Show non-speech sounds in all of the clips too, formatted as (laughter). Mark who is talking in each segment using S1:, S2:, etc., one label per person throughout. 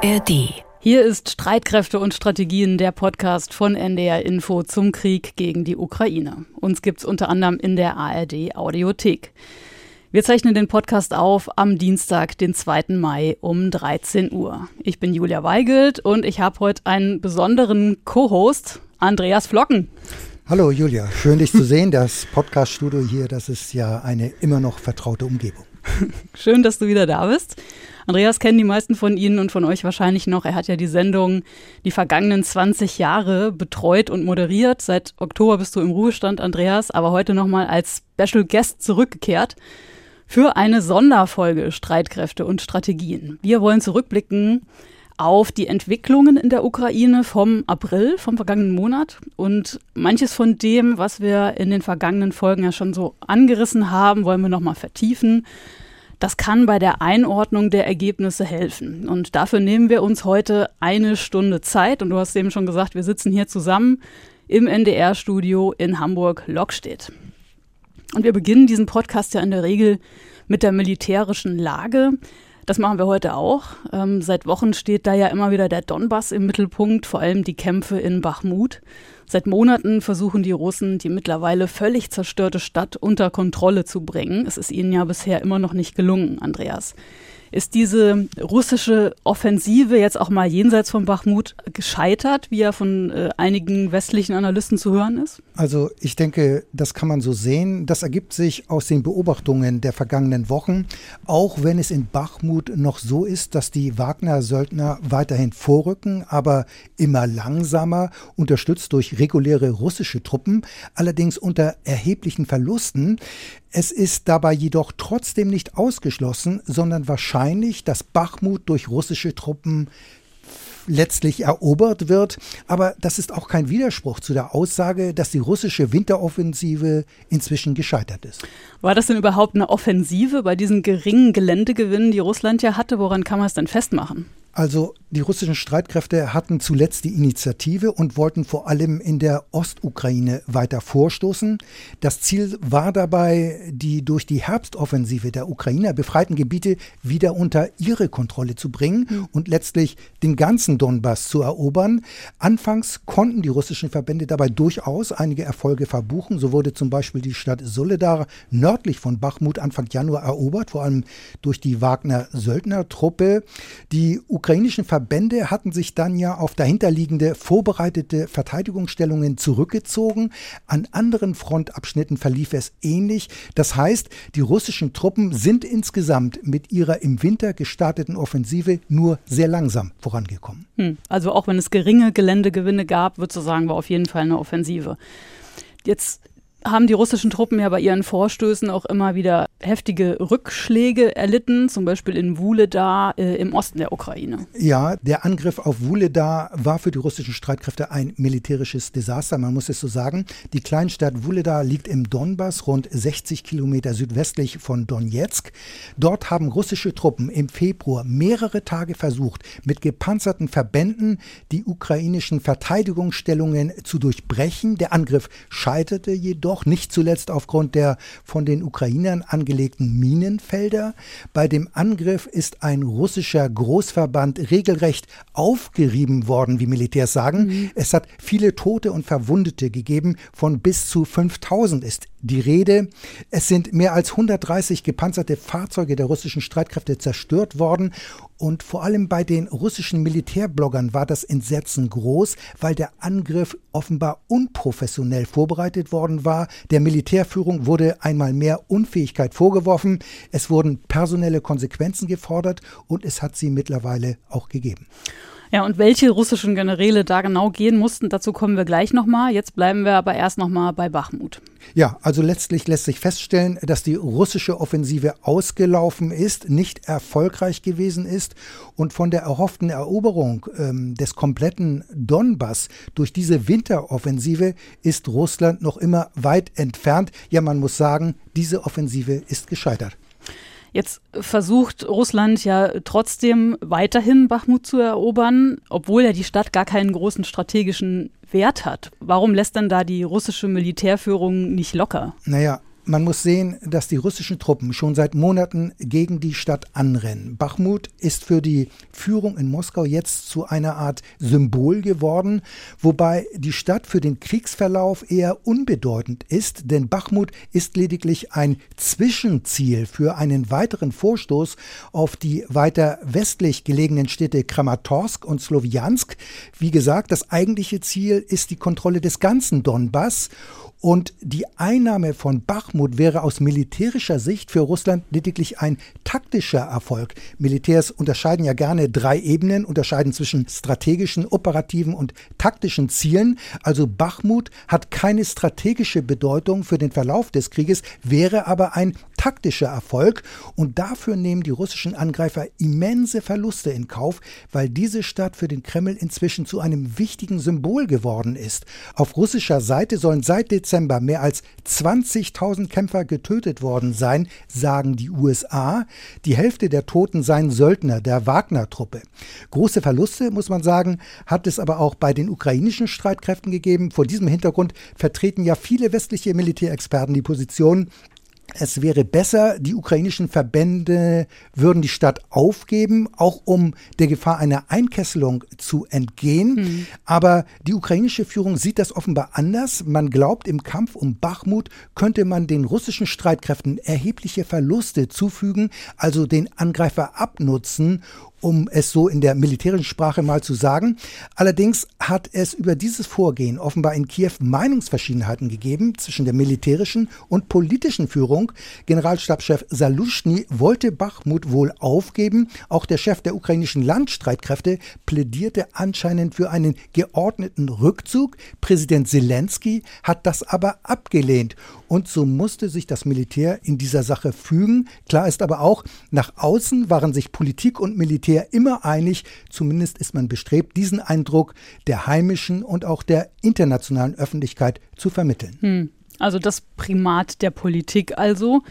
S1: ARD. Hier ist Streitkräfte und Strategien, der Podcast von NDR Info zum Krieg gegen die Ukraine. Uns gibt's unter anderem in der ARD Audiothek. Wir zeichnen den Podcast auf am Dienstag, den 2. Mai um 13 Uhr. Ich bin Julia Weigelt und ich habe heute einen besonderen Co-Host, Andreas Flocken.
S2: Hallo Julia, schön dich zu sehen. Das Podcast-Studio hier, das ist ja eine immer noch vertraute Umgebung. (laughs)
S1: Schön, dass du wieder da bist. Andreas kennen die meisten von Ihnen und von euch wahrscheinlich noch. Er hat ja die Sendung die vergangenen 20 Jahre betreut und moderiert. Seit Oktober bist du im Ruhestand, Andreas, aber heute nochmal als Special Guest zurückgekehrt für eine Sonderfolge Streitkräfte und Strategien. Wir wollen zurückblicken auf die Entwicklungen in der Ukraine vom April, vom vergangenen Monat und manches von dem, was wir in den vergangenen Folgen ja schon so angerissen haben, wollen wir nochmal vertiefen. Das kann bei der Einordnung der Ergebnisse helfen. Und dafür nehmen wir uns heute eine Stunde Zeit. Und du hast eben schon gesagt, wir sitzen hier zusammen im NDR-Studio in Hamburg-Lockstedt. Und wir beginnen diesen Podcast ja in der Regel mit der militärischen Lage. Das machen wir heute auch. Ähm, seit Wochen steht da ja immer wieder der Donbass im Mittelpunkt, vor allem die Kämpfe in Bachmut. Seit Monaten versuchen die Russen, die mittlerweile völlig zerstörte Stadt unter Kontrolle zu bringen. Es ist ihnen ja bisher immer noch nicht gelungen, Andreas. Ist diese russische Offensive jetzt auch mal jenseits von Bachmut gescheitert, wie ja von äh, einigen westlichen Analysten zu hören ist?
S2: Also ich denke, das kann man so sehen. Das ergibt sich aus den Beobachtungen der vergangenen Wochen, auch wenn es in Bachmut noch so ist, dass die Wagner-Söldner weiterhin vorrücken, aber immer langsamer, unterstützt durch reguläre russische Truppen, allerdings unter erheblichen Verlusten. Es ist dabei jedoch trotzdem nicht ausgeschlossen, sondern wahrscheinlich, dass Bachmut durch russische Truppen letztlich erobert wird. Aber das ist auch kein Widerspruch zu der Aussage, dass die russische Winteroffensive inzwischen gescheitert ist.
S1: War das denn überhaupt eine Offensive bei diesen geringen Geländegewinnen, die Russland ja hatte? Woran kann man es denn festmachen?
S2: Also die russischen Streitkräfte hatten zuletzt die Initiative und wollten vor allem in der Ostukraine weiter vorstoßen. Das Ziel war dabei, die durch die Herbstoffensive der Ukrainer befreiten Gebiete wieder unter ihre Kontrolle zu bringen mhm. und letztlich den ganzen Donbass zu erobern. Anfangs konnten die russischen Verbände dabei durchaus einige Erfolge verbuchen. So wurde zum Beispiel die Stadt Soledar nördlich von Bachmut Anfang Januar erobert, vor allem durch die Wagner-Söldner-Truppe. Die ukrainischen Verbände hatten sich dann ja auf dahinterliegende vorbereitete Verteidigungsstellungen zurückgezogen. An anderen Frontabschnitten verlief es ähnlich. Das heißt, die russischen Truppen sind insgesamt mit ihrer im Winter gestarteten Offensive nur sehr langsam vorangekommen.
S1: Hm. Also auch wenn es geringe Geländegewinne gab, würde ich sagen, war auf jeden Fall eine Offensive. Jetzt haben die russischen Truppen ja bei ihren Vorstößen auch immer wieder heftige Rückschläge erlitten, zum Beispiel in Wuledar äh, im Osten der Ukraine.
S2: Ja, der Angriff auf Wuledar war für die russischen Streitkräfte ein militärisches Desaster, man muss es so sagen. Die Kleinstadt Wuledar liegt im Donbass, rund 60 Kilometer südwestlich von Donetsk. Dort haben russische Truppen im Februar mehrere Tage versucht, mit gepanzerten Verbänden die ukrainischen Verteidigungsstellungen zu durchbrechen. Der Angriff scheiterte jedoch auch nicht zuletzt aufgrund der von den Ukrainern angelegten Minenfelder. Bei dem Angriff ist ein russischer Großverband regelrecht aufgerieben worden, wie Militärs sagen. Mhm. Es hat viele Tote und Verwundete gegeben. Von bis zu 5000 ist die Rede. Es sind mehr als 130 gepanzerte Fahrzeuge der russischen Streitkräfte zerstört worden und vor allem bei den russischen Militärbloggern war das Entsetzen groß, weil der Angriff offenbar unprofessionell vorbereitet worden war. Der Militärführung wurde einmal mehr Unfähigkeit vorgeworfen. Es wurden personelle Konsequenzen gefordert und es hat sie mittlerweile auch gegeben.
S1: Ja, und welche russischen Generäle da genau gehen mussten, dazu kommen wir gleich nochmal. Jetzt bleiben wir aber erst nochmal bei Bachmut.
S2: Ja, also letztlich lässt sich feststellen, dass die russische Offensive ausgelaufen ist, nicht erfolgreich gewesen ist und von der erhofften Eroberung ähm, des kompletten Donbass durch diese Winteroffensive ist Russland noch immer weit entfernt. Ja, man muss sagen, diese Offensive ist gescheitert.
S1: Jetzt versucht Russland ja trotzdem weiterhin Bachmut zu erobern, obwohl ja die Stadt gar keinen großen strategischen Wert hat. Warum lässt dann da die russische Militärführung nicht locker?
S2: Naja, Man muss sehen, dass die russischen Truppen schon seit Monaten gegen die Stadt anrennen. Bachmut ist für die Führung in Moskau jetzt zu einer Art Symbol geworden, wobei die Stadt für den Kriegsverlauf eher unbedeutend ist, denn Bachmut ist lediglich ein Zwischenziel für einen weiteren Vorstoß auf die weiter westlich gelegenen Städte Kramatorsk und Slowiansk. Wie gesagt, das eigentliche Ziel ist die Kontrolle des ganzen Donbass und die Einnahme von Bachmut wäre aus militärischer Sicht für Russland lediglich ein taktischer Erfolg. Militärs unterscheiden ja gerne drei Ebenen, unterscheiden zwischen strategischen, operativen und taktischen Zielen. Also Bachmut hat keine strategische Bedeutung für den Verlauf des Krieges, wäre aber ein taktischer Erfolg. Und dafür nehmen die russischen Angreifer immense Verluste in Kauf, weil diese Stadt für den Kreml inzwischen zu einem wichtigen Symbol geworden ist. Auf russischer Seite sollen seit Dezember mehr als 20.000 Kämpfer getötet worden sein, sagen die USA. Die Hälfte der Toten seien Söldner der Wagner-Truppe. Große Verluste, muss man sagen, hat es aber auch bei den ukrainischen Streitkräften gegeben. Vor diesem Hintergrund vertreten ja viele westliche Militärexperten die Position, es wäre besser, die ukrainischen Verbände würden die Stadt aufgeben, auch um der Gefahr einer Einkesselung zu entgehen. Mhm. Aber die ukrainische Führung sieht das offenbar anders. Man glaubt, im Kampf um Bachmut könnte man den russischen Streitkräften erhebliche Verluste zufügen, also den Angreifer abnutzen, um es so in der militärischen Sprache mal zu sagen. Allerdings hat es über dieses Vorgehen offenbar in Kiew Meinungsverschiedenheiten gegeben zwischen der militärischen und politischen Führung. Generalstabschef Saluschny wollte Bachmut wohl aufgeben. Auch der Chef der ukrainischen Landstreitkräfte plädierte anscheinend für einen geordneten Rückzug. Präsident Zelensky hat das aber abgelehnt. Und so musste sich das Militär in dieser Sache fügen. Klar ist aber auch, nach außen waren sich Politik und Militär immer einig, zumindest ist man bestrebt, diesen Eindruck der heimischen und auch der internationalen Öffentlichkeit zu vermitteln. Hm.
S1: Also das Primat der Politik also.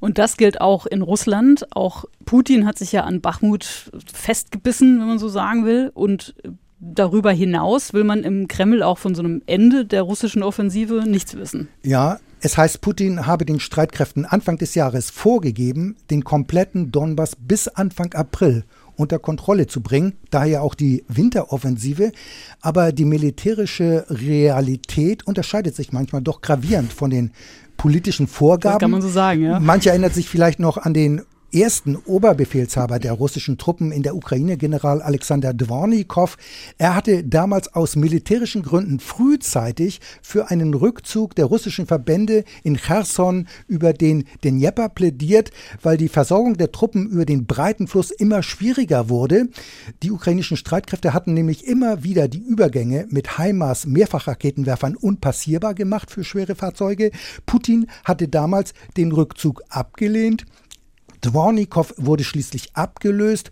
S1: Und das gilt auch in Russland. Auch Putin hat sich ja an Bachmut festgebissen, wenn man so sagen will. Und darüber hinaus will man im Kreml auch von so einem Ende der russischen Offensive nichts wissen.
S2: Ja, es heißt, Putin habe den Streitkräften Anfang des Jahres vorgegeben, den kompletten Donbass bis Anfang April unter Kontrolle zu bringen, daher auch die Winteroffensive. Aber die militärische Realität unterscheidet sich manchmal doch gravierend von den politischen Vorgaben. Das
S1: kann man so sagen, ja.
S2: Manche erinnert sich vielleicht noch an den ersten Oberbefehlshaber der russischen Truppen in der Ukraine, General Alexander Dvornikow. Er hatte damals aus militärischen Gründen frühzeitig für einen Rückzug der russischen Verbände in Cherson über den Dnjepr plädiert, weil die Versorgung der Truppen über den breiten Fluss immer schwieriger wurde. Die ukrainischen Streitkräfte hatten nämlich immer wieder die Übergänge mit HIMARS Mehrfachraketenwerfern unpassierbar gemacht für schwere Fahrzeuge. Putin hatte damals den Rückzug abgelehnt. Dvornikow wurde schließlich abgelöst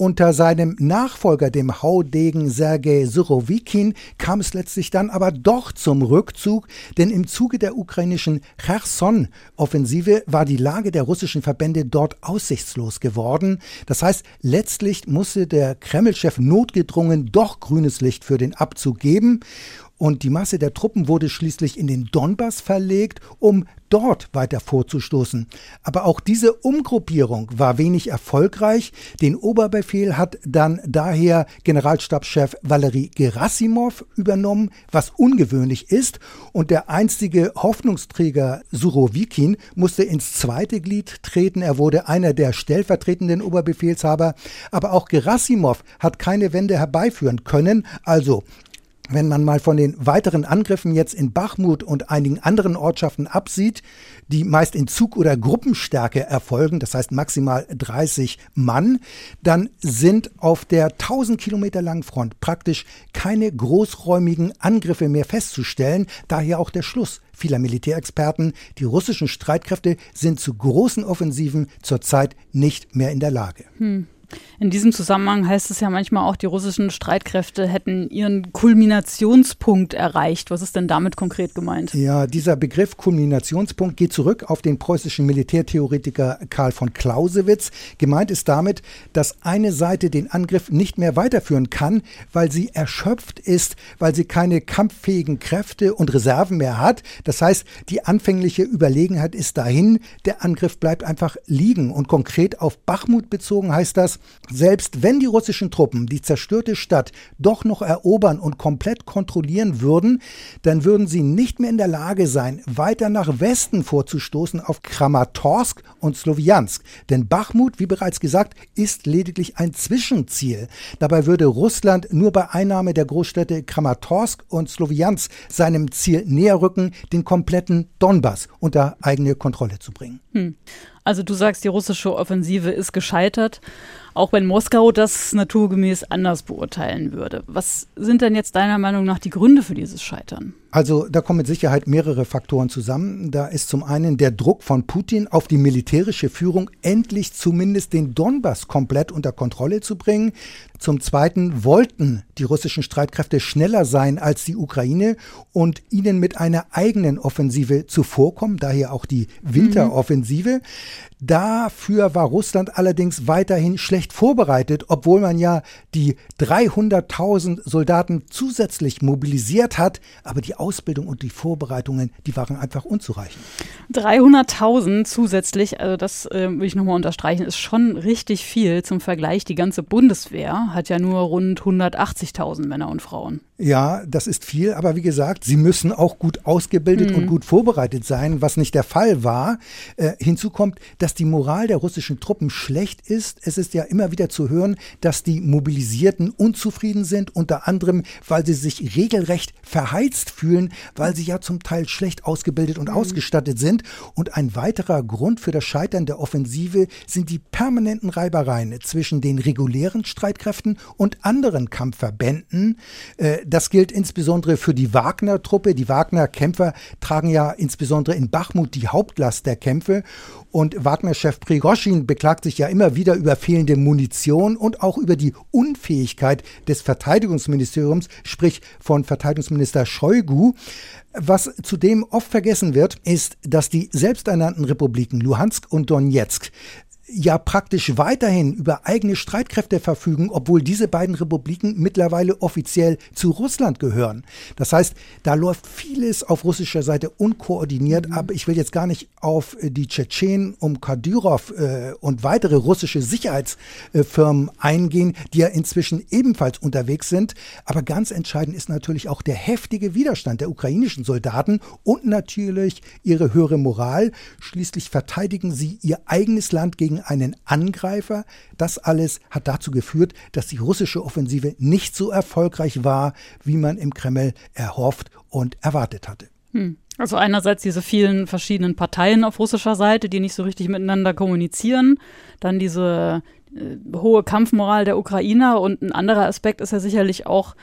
S2: unter seinem Nachfolger, dem Haudegen Sergei Surovikin, kam es letztlich dann aber doch zum Rückzug, denn im Zuge der ukrainischen Cherson-Offensive war die Lage der russischen Verbände dort aussichtslos geworden. Das heißt, letztlich musste der Kreml-Chef notgedrungen doch grünes Licht für den Abzug geben und die Masse der Truppen wurde schließlich in den Donbass verlegt, um dort weiter vorzustoßen. Aber auch diese Umgruppierung war wenig erfolgreich. Den Oberbefehl hat dann daher Generalstabschef Valery Gerasimov übernommen, was ungewöhnlich ist. Und der einstige Hoffnungsträger Surovikin musste ins zweite Glied treten. Er wurde einer der stellvertretenden Oberbefehlshaber. Aber auch Gerasimov hat keine Wende herbeiführen können. Also wenn man mal von den weiteren Angriffen jetzt in Bachmut und einigen anderen Ortschaften absieht, die meist in Zug- oder Gruppenstärke erfolgen, das heißt maximal 30 Mann, dann sind auf der 1000 Kilometer langen Front praktisch keine großräumigen Angriffe mehr festzustellen, daher auch der Schluss vieler Militärexperten, die russischen Streitkräfte sind zu großen Offensiven zurzeit nicht mehr in der Lage. Hm.
S1: In diesem Zusammenhang heißt es ja manchmal auch, die russischen Streitkräfte hätten ihren Kulminationspunkt erreicht. Was ist denn damit konkret gemeint?
S2: Ja, dieser Begriff Kulminationspunkt geht zurück auf den preußischen Militärtheoretiker Karl von Clausewitz. Gemeint ist damit, dass eine Seite den Angriff nicht mehr weiterführen kann, weil sie erschöpft ist, weil sie keine kampffähigen Kräfte und Reserven mehr hat. Das heißt, die anfängliche Überlegenheit ist dahin, der Angriff bleibt einfach liegen. Und konkret auf Bachmut bezogen heißt das, selbst wenn die russischen Truppen die zerstörte Stadt doch noch erobern und komplett kontrollieren würden, dann würden sie nicht mehr in der Lage sein, weiter nach Westen vorzustoßen auf Kramatorsk und Sloviansk. Denn Bachmut, wie bereits gesagt, ist lediglich ein Zwischenziel. Dabei würde Russland nur bei Einnahme der Großstädte Kramatorsk und Sloviansk seinem Ziel näher rücken, den kompletten Donbass unter eigene Kontrolle zu bringen. Hm.
S1: Also du sagst, die russische Offensive ist gescheitert, auch wenn Moskau das naturgemäß anders beurteilen würde. Was sind denn jetzt deiner Meinung nach die Gründe für dieses Scheitern?
S2: Also da kommen mit Sicherheit mehrere Faktoren zusammen. Da ist zum einen der Druck von Putin auf die militärische Führung, endlich zumindest den Donbass komplett unter Kontrolle zu bringen. Zum Zweiten wollten die russischen Streitkräfte schneller sein als die Ukraine und ihnen mit einer eigenen Offensive zuvorkommen, daher auch die Winteroffensive. Mhm. Dafür war Russland allerdings weiterhin schlecht vorbereitet, obwohl man ja die 300.000 Soldaten zusätzlich mobilisiert hat. Aber die Ausbildung und die Vorbereitungen, die waren einfach unzureichend.
S1: 300.000 zusätzlich, also das äh, will ich nochmal unterstreichen, ist schon richtig viel. Zum Vergleich, die ganze Bundeswehr hat ja nur rund 180.000 Männer und Frauen.
S2: Ja, das ist viel, aber wie gesagt, sie müssen auch gut ausgebildet mhm. und gut vorbereitet sein, was nicht der Fall war. Äh, hinzu kommt, dass die Moral der russischen Truppen schlecht ist. Es ist ja immer wieder zu hören, dass die Mobilisierten unzufrieden sind, unter anderem, weil sie sich regelrecht verheizt fühlen, weil sie ja zum Teil schlecht ausgebildet und mhm. ausgestattet sind. Und ein weiterer Grund für das Scheitern der Offensive sind die permanenten Reibereien zwischen den regulären Streitkräften und anderen Kampfverbänden. Äh, das gilt insbesondere für die Wagner-Truppe. Die Wagner-Kämpfer tragen ja insbesondere in Bachmut die Hauptlast der Kämpfe. Und Wagner-Chef Prigoschin beklagt sich ja immer wieder über fehlende Munition und auch über die Unfähigkeit des Verteidigungsministeriums, sprich von Verteidigungsminister Shoigu. Was zudem oft vergessen wird, ist, dass die selbsternannten Republiken Luhansk und Donetsk ja praktisch weiterhin über eigene Streitkräfte verfügen, obwohl diese beiden Republiken mittlerweile offiziell zu Russland gehören. Das heißt, da läuft vieles auf russischer Seite unkoordiniert, mhm. aber ich will jetzt gar nicht auf äh, die Tschetschenen um Kadyrov äh, und weitere russische Sicherheitsfirmen eingehen, die ja inzwischen ebenfalls unterwegs sind. Aber ganz entscheidend ist natürlich auch der heftige Widerstand der ukrainischen Soldaten und natürlich ihre höhere Moral. Schließlich verteidigen sie ihr eigenes Land gegen gegen einen Angreifer. Das alles hat dazu geführt, dass die russische Offensive nicht so erfolgreich war, wie man im Kreml erhofft und erwartet hatte.
S1: Hm. Also einerseits diese vielen verschiedenen Parteien auf russischer Seite, die nicht so richtig miteinander kommunizieren, dann diese äh, hohe Kampfmoral der Ukrainer und ein anderer Aspekt ist ja sicherlich auch,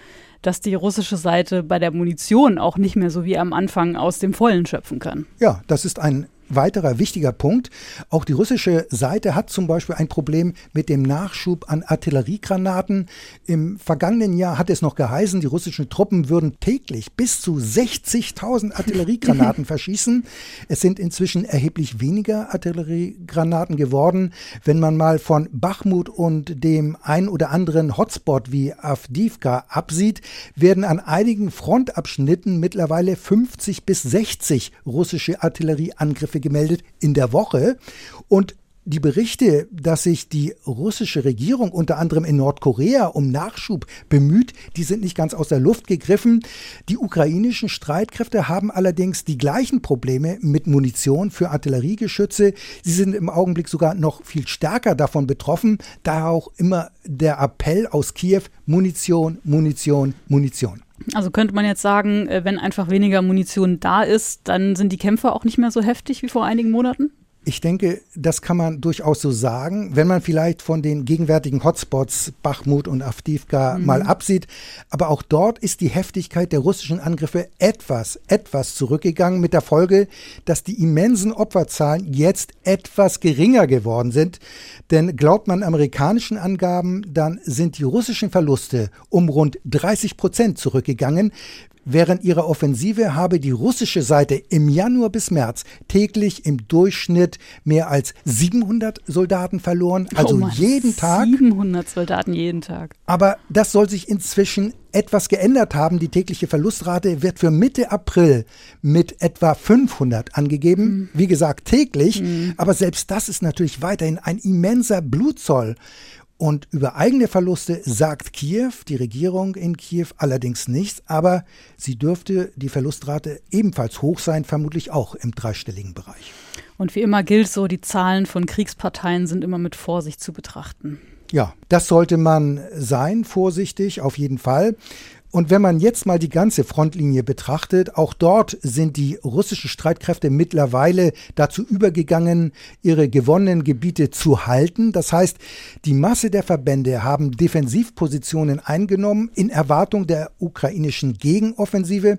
S1: dass die russische Seite bei der Munition auch nicht mehr so wie am Anfang aus dem Vollen schöpfen kann.
S2: Ja, das ist ein weiterer wichtiger Punkt. Auch die russische Seite hat zum Beispiel ein Problem mit dem Nachschub an Artilleriegranaten. Im vergangenen Jahr hat es noch geheißen, die russischen Truppen würden täglich bis zu 60.000 Artilleriegranaten (laughs) verschießen. Es sind inzwischen erheblich weniger Artilleriegranaten geworden. Wenn man mal von Bachmut und dem ein oder anderen Hotspot wie Avdivka absieht, werden an einigen Frontabschnitten mittlerweile 50 bis 60 russische Artillerieangriffe Angriffe gemeldet in der Woche. Und die Berichte, dass sich die russische Regierung unter anderem in Nordkorea um Nachschub bemüht, die sind nicht ganz aus der Luft gegriffen. Die ukrainischen Streitkräfte haben allerdings die gleichen Probleme mit Munition für Artilleriegeschütze. Sie sind im Augenblick sogar noch viel stärker davon betroffen. Daher auch immer der Appell aus Kiew, Munition, Munition, Munition.
S1: Also könnte man jetzt sagen, äh, wenn einfach weniger Munition da ist, dann sind die Kämpfe auch nicht mehr so heftig wie vor einigen Monaten?
S2: Ich denke, das kann man durchaus so sagen, wenn man vielleicht von den gegenwärtigen Hotspots Bachmut und Avdivka mhm. mal absieht. Aber auch dort ist die Heftigkeit der russischen Angriffe etwas, etwas zurückgegangen mit der Folge, dass die immensen Opferzahlen jetzt etwas geringer geworden sind. Denn glaubt man amerikanischen Angaben, dann sind die russischen Verluste um rund 30 Prozent zurückgegangen, Während ihrer Offensive habe die russische Seite im Januar bis März täglich im Durchschnitt mehr als 700 Soldaten verloren, also oh Mann, jeden Tag.
S1: 700 Soldaten jeden Tag.
S2: Aber das soll sich inzwischen etwas geändert haben. Die tägliche Verlustrate wird für Mitte April mit etwa 500 angegeben. Mhm. Wie gesagt, täglich. Mhm. Aber selbst das ist natürlich weiterhin ein immenser Blutzoll. Und über eigene Verluste sagt Kiew, die Regierung in Kiew, allerdings nichts, aber sie dürfte die Verlustrate ebenfalls hoch sein, vermutlich auch im dreistelligen Bereich.
S1: Und wie immer gilt so, die Zahlen von Kriegsparteien sind immer mit Vorsicht zu betrachten.
S2: Ja, das sollte man sein, vorsichtig, auf jeden Fall. Und wenn man jetzt mal die ganze Frontlinie betrachtet, auch dort sind die russischen Streitkräfte mittlerweile dazu übergegangen, ihre gewonnenen Gebiete zu halten. Das heißt, die Masse der Verbände haben Defensivpositionen eingenommen in Erwartung der ukrainischen Gegenoffensive.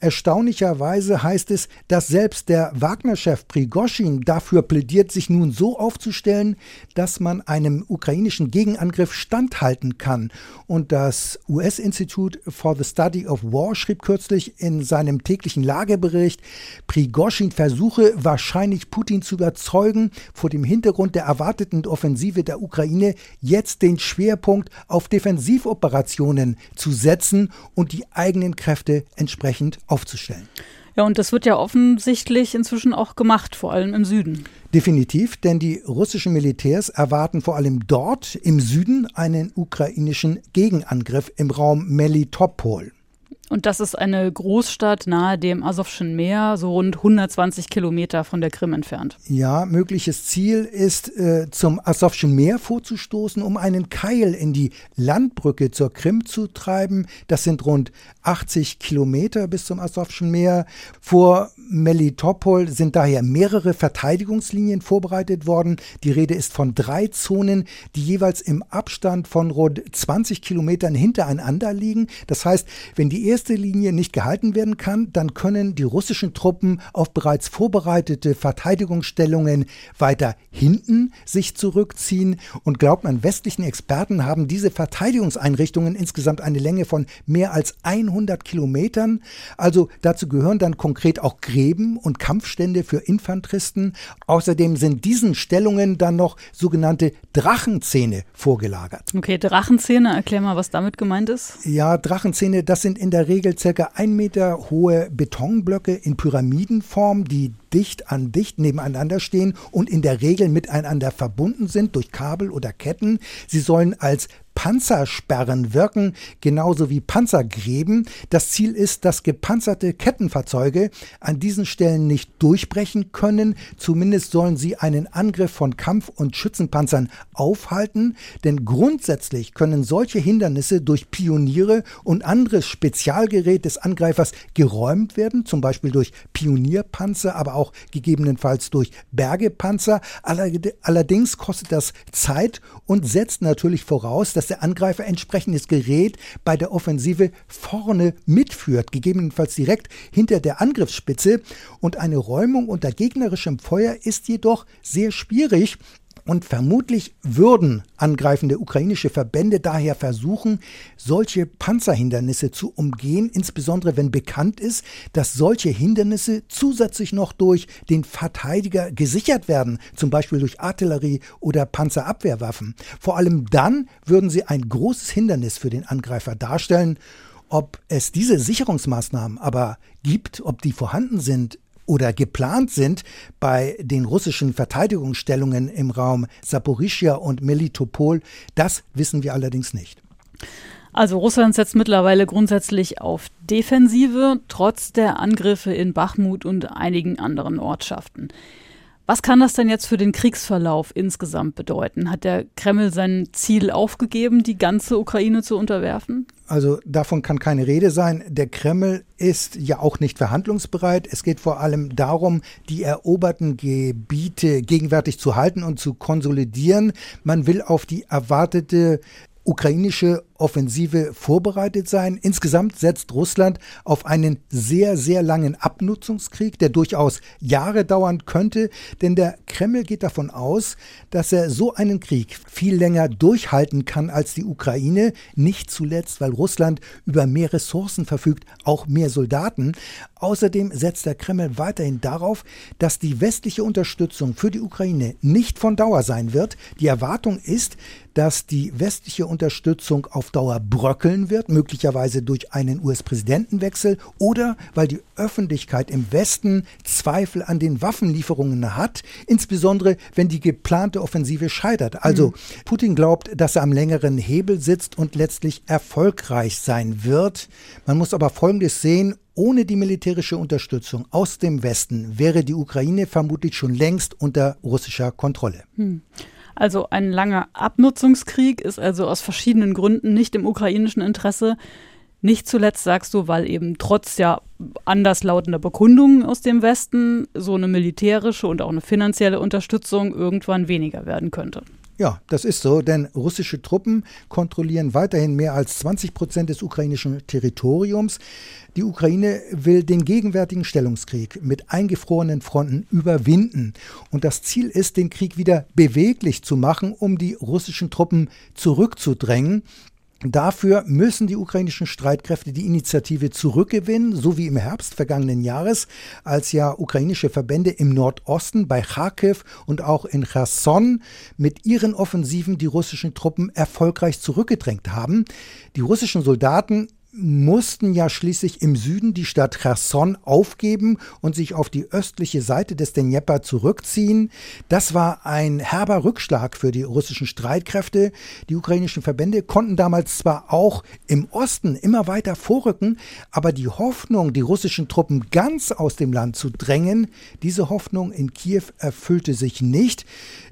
S2: Erstaunlicherweise heißt es, dass selbst der Wagner-Chef Prigoschin dafür plädiert, sich nun so aufzustellen, dass man einem ukrainischen Gegenangriff standhalten kann. Und das US-Institut for the Study of War schrieb kürzlich in seinem täglichen Lagebericht, Prigoschin versuche wahrscheinlich Putin zu überzeugen, vor dem Hintergrund der erwarteten Offensive der Ukraine jetzt den Schwerpunkt auf Defensivoperationen zu setzen und die eigenen Kräfte entsprechend aufzustellen.
S1: Ja, und das wird ja offensichtlich inzwischen auch gemacht, vor allem im Süden.
S2: Definitiv, denn die russischen Militärs erwarten vor allem dort im Süden einen ukrainischen Gegenangriff im Raum Melitopol.
S1: Und das ist eine Großstadt nahe dem Asowschen Meer, so rund 120 Kilometer von der Krim entfernt.
S2: Ja, mögliches Ziel ist, äh, zum Asowschen Meer vorzustoßen, um einen Keil in die Landbrücke zur Krim zu treiben. Das sind rund 80 Kilometer bis zum Asowschen Meer. Vor Melitopol sind daher mehrere Verteidigungslinien vorbereitet worden. Die Rede ist von drei Zonen, die jeweils im Abstand von rund 20 Kilometern hintereinander liegen. Das heißt, wenn die erste Linie nicht gehalten werden kann, dann können die russischen Truppen auf bereits vorbereitete Verteidigungsstellungen weiter hinten sich zurückziehen. Und glaubt man, westlichen Experten haben diese Verteidigungseinrichtungen insgesamt eine Länge von mehr als 100 Kilometern. Also dazu gehören dann konkret auch Gräben und Kampfstände für Infanteristen. Außerdem sind diesen Stellungen dann noch sogenannte Drachenzähne vorgelagert.
S1: Okay, Drachenzähne, erklär mal, was damit gemeint ist.
S2: Ja, Drachenzähne, das sind in der Regel circa ein Meter hohe Betonblöcke in Pyramidenform, die dicht an dicht nebeneinander stehen und in der Regel miteinander verbunden sind durch Kabel oder Ketten. Sie sollen als Panzersperren wirken, genauso wie Panzergräben. Das Ziel ist, dass gepanzerte Kettenfahrzeuge an diesen Stellen nicht durchbrechen können. Zumindest sollen sie einen Angriff von Kampf- und Schützenpanzern aufhalten, denn grundsätzlich können solche Hindernisse durch Pioniere und anderes Spezialgerät des Angreifers geräumt werden, zum Beispiel durch Pionierpanzer, aber auch gegebenenfalls durch Bergepanzer. Allerdings kostet das Zeit und setzt natürlich voraus, dass der Angreifer entsprechendes Gerät bei der Offensive vorne mitführt, gegebenenfalls direkt hinter der Angriffsspitze. Und eine Räumung unter gegnerischem Feuer ist jedoch sehr schwierig. Und vermutlich würden angreifende ukrainische Verbände daher versuchen, solche Panzerhindernisse zu umgehen, insbesondere wenn bekannt ist, dass solche Hindernisse zusätzlich noch durch den Verteidiger gesichert werden, zum Beispiel durch Artillerie oder Panzerabwehrwaffen. Vor allem dann würden sie ein großes Hindernis für den Angreifer darstellen. Ob es diese Sicherungsmaßnahmen aber gibt, ob die vorhanden sind, oder geplant sind bei den russischen Verteidigungsstellungen im Raum Saporischia und Melitopol, das wissen wir allerdings nicht.
S1: Also Russland setzt mittlerweile grundsätzlich auf Defensive, trotz der Angriffe in Bachmut und einigen anderen Ortschaften. Was kann das denn jetzt für den Kriegsverlauf insgesamt bedeuten? Hat der Kreml sein Ziel aufgegeben, die ganze Ukraine zu unterwerfen?
S2: Also davon kann keine Rede sein. Der Kreml ist ja auch nicht verhandlungsbereit. Es geht vor allem darum, die eroberten Gebiete gegenwärtig zu halten und zu konsolidieren. Man will auf die erwartete ukrainische Offensive vorbereitet sein. Insgesamt setzt Russland auf einen sehr, sehr langen Abnutzungskrieg, der durchaus Jahre dauern könnte, denn der Kreml geht davon aus, dass er so einen Krieg viel länger durchhalten kann als die Ukraine, nicht zuletzt, weil Russland über mehr Ressourcen verfügt, auch mehr Soldaten. Außerdem setzt der Kreml weiterhin darauf, dass die westliche Unterstützung für die Ukraine nicht von Dauer sein wird. Die Erwartung ist, dass die westliche Unterstützung auf Dauer bröckeln wird, möglicherweise durch einen US-Präsidentenwechsel oder weil die Öffentlichkeit im Westen Zweifel an den Waffenlieferungen hat, insbesondere wenn die geplante Offensive scheitert. Also mhm. Putin glaubt, dass er am längeren Hebel sitzt und letztlich erfolgreich sein wird. Man muss aber Folgendes sehen, ohne die militärische Unterstützung aus dem Westen wäre die Ukraine vermutlich schon längst unter russischer Kontrolle. Hm.
S1: Also ein langer Abnutzungskrieg ist also aus verschiedenen Gründen nicht im ukrainischen Interesse. Nicht zuletzt sagst du, weil eben trotz ja anderslautender Bekundungen aus dem Westen so eine militärische und auch eine finanzielle Unterstützung irgendwann weniger werden könnte.
S2: Ja, das ist so, denn russische Truppen kontrollieren weiterhin mehr als 20 Prozent des ukrainischen Territoriums. Die Ukraine will den gegenwärtigen Stellungskrieg mit eingefrorenen Fronten überwinden. Und das Ziel ist, den Krieg wieder beweglich zu machen, um die russischen Truppen zurückzudrängen. Dafür müssen die ukrainischen Streitkräfte die Initiative zurückgewinnen, so wie im Herbst vergangenen Jahres, als ja ukrainische Verbände im Nordosten bei Kharkiv und auch in Cherson mit ihren Offensiven die russischen Truppen erfolgreich zurückgedrängt haben. Die russischen Soldaten mussten ja schließlich im Süden die Stadt Cherson aufgeben und sich auf die östliche Seite des Dnjepr zurückziehen. Das war ein herber Rückschlag für die russischen Streitkräfte. Die ukrainischen Verbände konnten damals zwar auch im Osten immer weiter vorrücken, aber die Hoffnung, die russischen Truppen ganz aus dem Land zu drängen, diese Hoffnung in Kiew erfüllte sich nicht.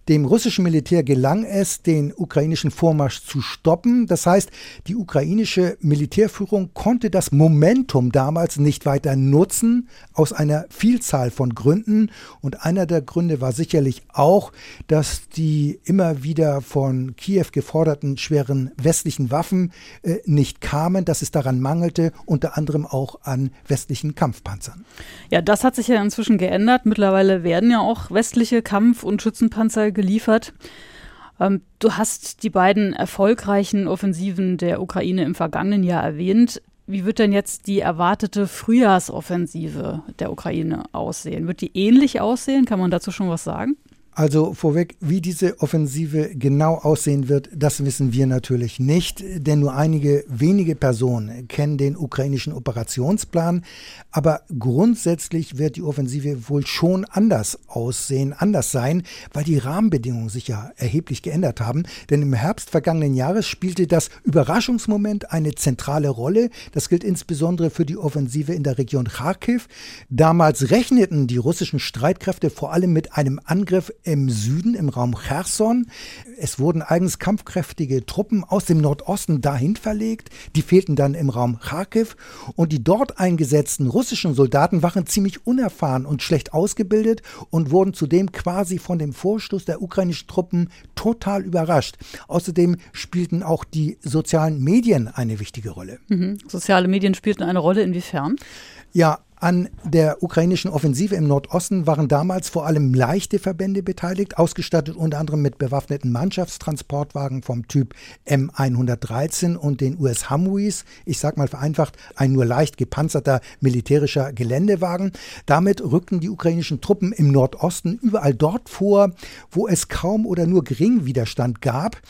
S2: Dem russischen Militär gelang es, den ukrainischen Vormarsch zu stoppen. Das heißt, die ukrainische Militärführung konnte das Momentum damals nicht weiter nutzen, aus einer Vielzahl von Gründen. Und einer der Gründe war sicherlich auch, dass die immer wieder von Kiew geforderten schweren westlichen Waffen äh, nicht kamen, dass es daran mangelte, unter anderem auch an westlichen Kampfpanzern.
S1: Ja, das hat sich ja inzwischen geändert. Mittlerweile werden ja auch westliche Kampf- und Schützenpanzer geliefert. Ähm, du hast die beiden erfolgreichen Offensiven der Ukraine im vergangenen Jahr erwähnt. Wie wird denn jetzt die erwartete Frühjahrsoffensive der Ukraine aussehen? Wird die ähnlich aussehen? Kann man dazu schon was sagen?
S2: Also vorweg, wie diese Offensive genau aussehen wird, das wissen wir natürlich nicht, denn nur einige wenige Personen kennen den ukrainischen Operationsplan. Aber grundsätzlich wird die Offensive wohl schon anders aussehen, anders sein, weil die Rahmenbedingungen sich ja erheblich geändert haben. Denn im Herbst vergangenen Jahres spielte das Überraschungsmoment eine zentrale Rolle. Das gilt insbesondere für die Offensive in der Region Kharkiv. Damals rechneten die russischen Streitkräfte vor allem mit einem Angriff im Süden, im Raum Cherson. Es wurden eigens kampfkräftige Truppen aus dem Nordosten dahin verlegt. Die fehlten dann im Raum Kharkiv. Und die dort eingesetzten russischen Soldaten waren ziemlich unerfahren und schlecht ausgebildet und wurden zudem quasi von dem Vorstoß der ukrainischen Truppen total überrascht. Außerdem spielten auch die sozialen Medien eine wichtige Rolle.
S1: Mhm. Soziale Medien spielten eine Rolle inwiefern?
S2: Ja, an der ukrainischen Offensive im Nordosten waren damals vor allem leichte Verbände beteiligt, ausgestattet unter anderem mit bewaffneten Mannschaftstransportwagen vom Typ M113 und den US Humvees. Ich sage mal vereinfacht, ein nur leicht gepanzerter militärischer Geländewagen. Damit rückten die ukrainischen Truppen im Nordosten überall dort vor, wo es kaum oder nur gering Widerstand gab.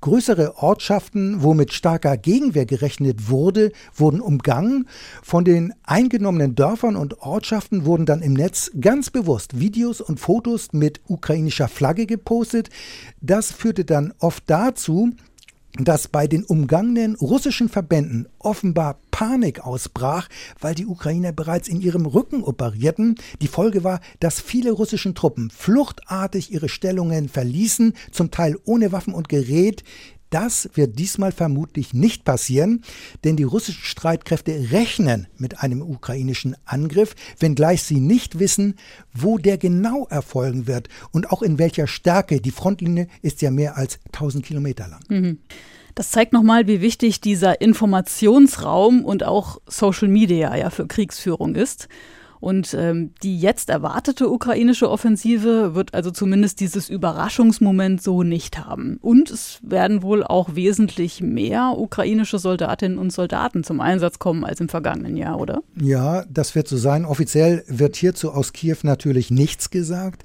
S2: Größere Ortschaften, wo mit starker Gegenwehr gerechnet wurde, wurden umgangen. Von den eingenommenen Dörfern Dörfern und Ortschaften wurden dann im Netz ganz bewusst Videos und Fotos mit ukrainischer Flagge gepostet. Das führte dann oft dazu, dass bei den umgangenen russischen Verbänden offenbar Panik ausbrach, weil die Ukrainer bereits in ihrem Rücken operierten. Die Folge war, dass viele russischen Truppen fluchtartig ihre Stellungen verließen, zum Teil ohne Waffen und Gerät. Das wird diesmal vermutlich nicht passieren, denn die russischen Streitkräfte rechnen mit einem ukrainischen Angriff, wenngleich sie nicht wissen, wo der genau erfolgen wird und auch in welcher Stärke. Die Frontlinie ist ja mehr als 1000 Kilometer lang. Mhm.
S1: Das zeigt nochmal, wie wichtig dieser Informationsraum und auch Social Media ja für Kriegsführung ist. Und ähm, die jetzt erwartete ukrainische Offensive wird also zumindest dieses Überraschungsmoment so nicht haben. Und es werden wohl auch wesentlich mehr ukrainische Soldatinnen und Soldaten zum Einsatz kommen als im vergangenen Jahr, oder?
S2: Ja, das wird so sein. Offiziell wird hierzu aus Kiew natürlich nichts gesagt.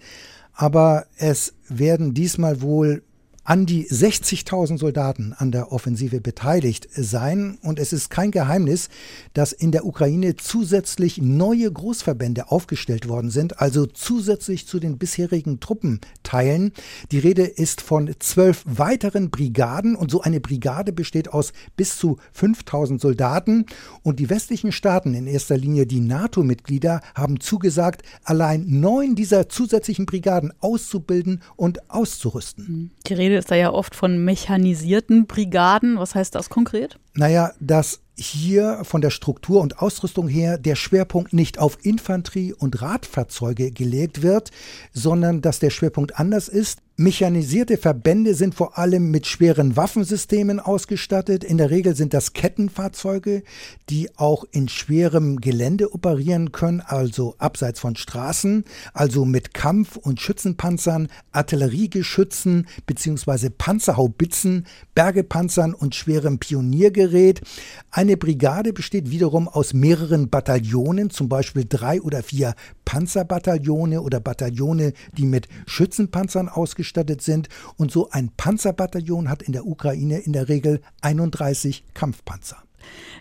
S2: Aber es werden diesmal wohl an die 60.000 Soldaten an der Offensive beteiligt sein. Und es ist kein Geheimnis, dass in der Ukraine zusätzlich neue Großverbände aufgestellt worden sind, also zusätzlich zu den bisherigen Truppenteilen. Die Rede ist von zwölf weiteren Brigaden und so eine Brigade besteht aus bis zu 5000 Soldaten. Und die westlichen Staaten, in erster Linie die NATO-Mitglieder, haben zugesagt, allein neun dieser zusätzlichen Brigaden auszubilden und auszurüsten.
S1: Die Rede Rede ist da ja oft von mechanisierten Brigaden. Was heißt das konkret?
S2: Naja, dass hier von der Struktur und Ausrüstung her der Schwerpunkt nicht auf Infanterie und Radfahrzeuge gelegt wird, sondern dass der Schwerpunkt anders ist. Mechanisierte Verbände sind vor allem mit schweren Waffensystemen ausgestattet. In der Regel sind das Kettenfahrzeuge, die auch in schwerem Gelände operieren können, also abseits von Straßen, also mit Kampf- und Schützenpanzern, Artilleriegeschützen bzw. Panzerhaubitzen, Bergepanzern und schwerem Pioniergerät. Eine Brigade besteht wiederum aus mehreren Bataillonen, zum Beispiel drei oder vier Panzerbataillone oder Bataillone, die mit Schützenpanzern ausgestattet ausgestattet sind. Und so ein Panzerbataillon hat in der Ukraine in der Regel 31 Kampfpanzer.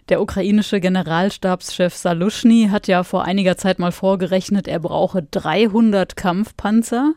S1: Der ukrainische Generalstabschef Saluschny hat ja vor einiger Zeit mal vorgerechnet, er brauche 300 Kampfpanzer.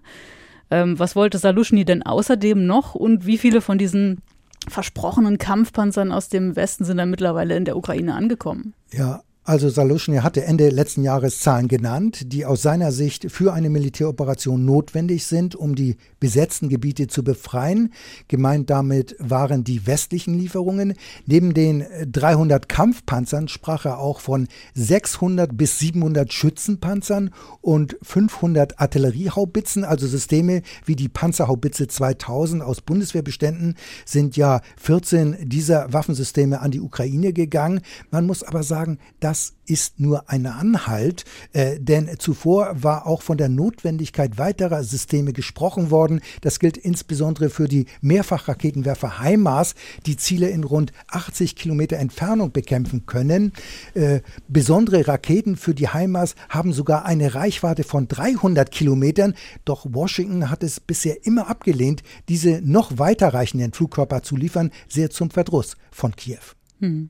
S1: Ähm, was wollte Saluschny denn außerdem noch und wie viele von diesen versprochenen Kampfpanzern aus dem Westen sind dann mittlerweile in der Ukraine angekommen?
S2: Ja, also Saluschny hatte Ende letzten Jahres Zahlen genannt, die aus seiner Sicht für eine Militäroperation notwendig sind, um die besetzten Gebiete zu befreien. Gemeint damit waren die westlichen Lieferungen. Neben den 300 Kampfpanzern sprach er auch von 600 bis 700 Schützenpanzern und 500 Artilleriehaubitzen, also Systeme wie die Panzerhaubitze 2000 aus Bundeswehrbeständen sind ja 14 dieser Waffensysteme an die Ukraine gegangen. Man muss aber sagen, dass das ist nur ein Anhalt, äh, denn zuvor war auch von der Notwendigkeit weiterer Systeme gesprochen worden. Das gilt insbesondere für die Mehrfachraketenwerfer HIMARS, die Ziele in rund 80 Kilometer Entfernung bekämpfen können. Äh, besondere Raketen für die HIMARS haben sogar eine Reichweite von 300 Kilometern, doch Washington hat es bisher immer abgelehnt, diese noch weiterreichenden Flugkörper zu liefern, sehr zum Verdruss von Kiew. Hm.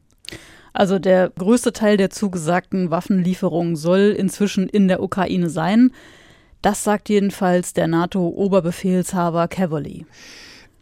S1: Also der größte Teil der zugesagten Waffenlieferungen soll inzwischen in der Ukraine sein. Das sagt jedenfalls der NATO-Oberbefehlshaber Cavalry.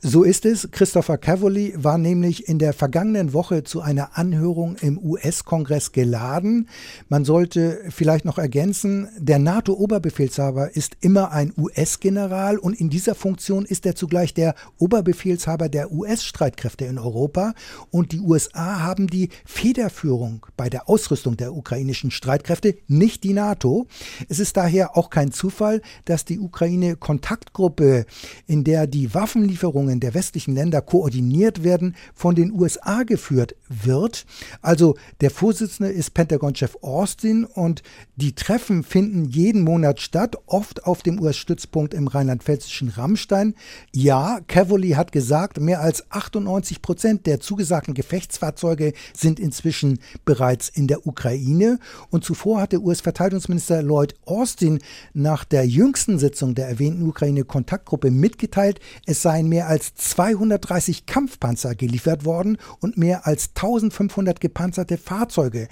S2: So ist es. Christopher Cavoli war nämlich in der vergangenen Woche zu einer Anhörung im US-Kongress geladen. Man sollte vielleicht noch ergänzen, der NATO-Oberbefehlshaber ist immer ein US-General und in dieser Funktion ist er zugleich der Oberbefehlshaber der US-Streitkräfte in Europa. Und die USA haben die Federführung bei der Ausrüstung der ukrainischen Streitkräfte, nicht die NATO. Es ist daher auch kein Zufall, dass die Ukraine Kontaktgruppe, in der die Waffenlieferungen Regierungen der westlichen Länder koordiniert werden, von den USA geführt wird. Also der Vorsitzende ist Pentagon-Chef Austin und die Treffen finden jeden Monat statt, oft auf dem US-Stützpunkt im rheinland-pfälzischen Rammstein. Ja, Cavoli hat gesagt, mehr als 98 Prozent der zugesagten Gefechtsfahrzeuge sind inzwischen bereits in der Ukraine. Und zuvor hatte US-Verteidigungsminister Lloyd Austin nach der jüngsten Sitzung der erwähnten Ukraine-Kontaktgruppe mitgeteilt, es seien mehr als als 230 Kampfpanzer geliefert worden und mehr als 1500 gepanzerte Fahrzeuge.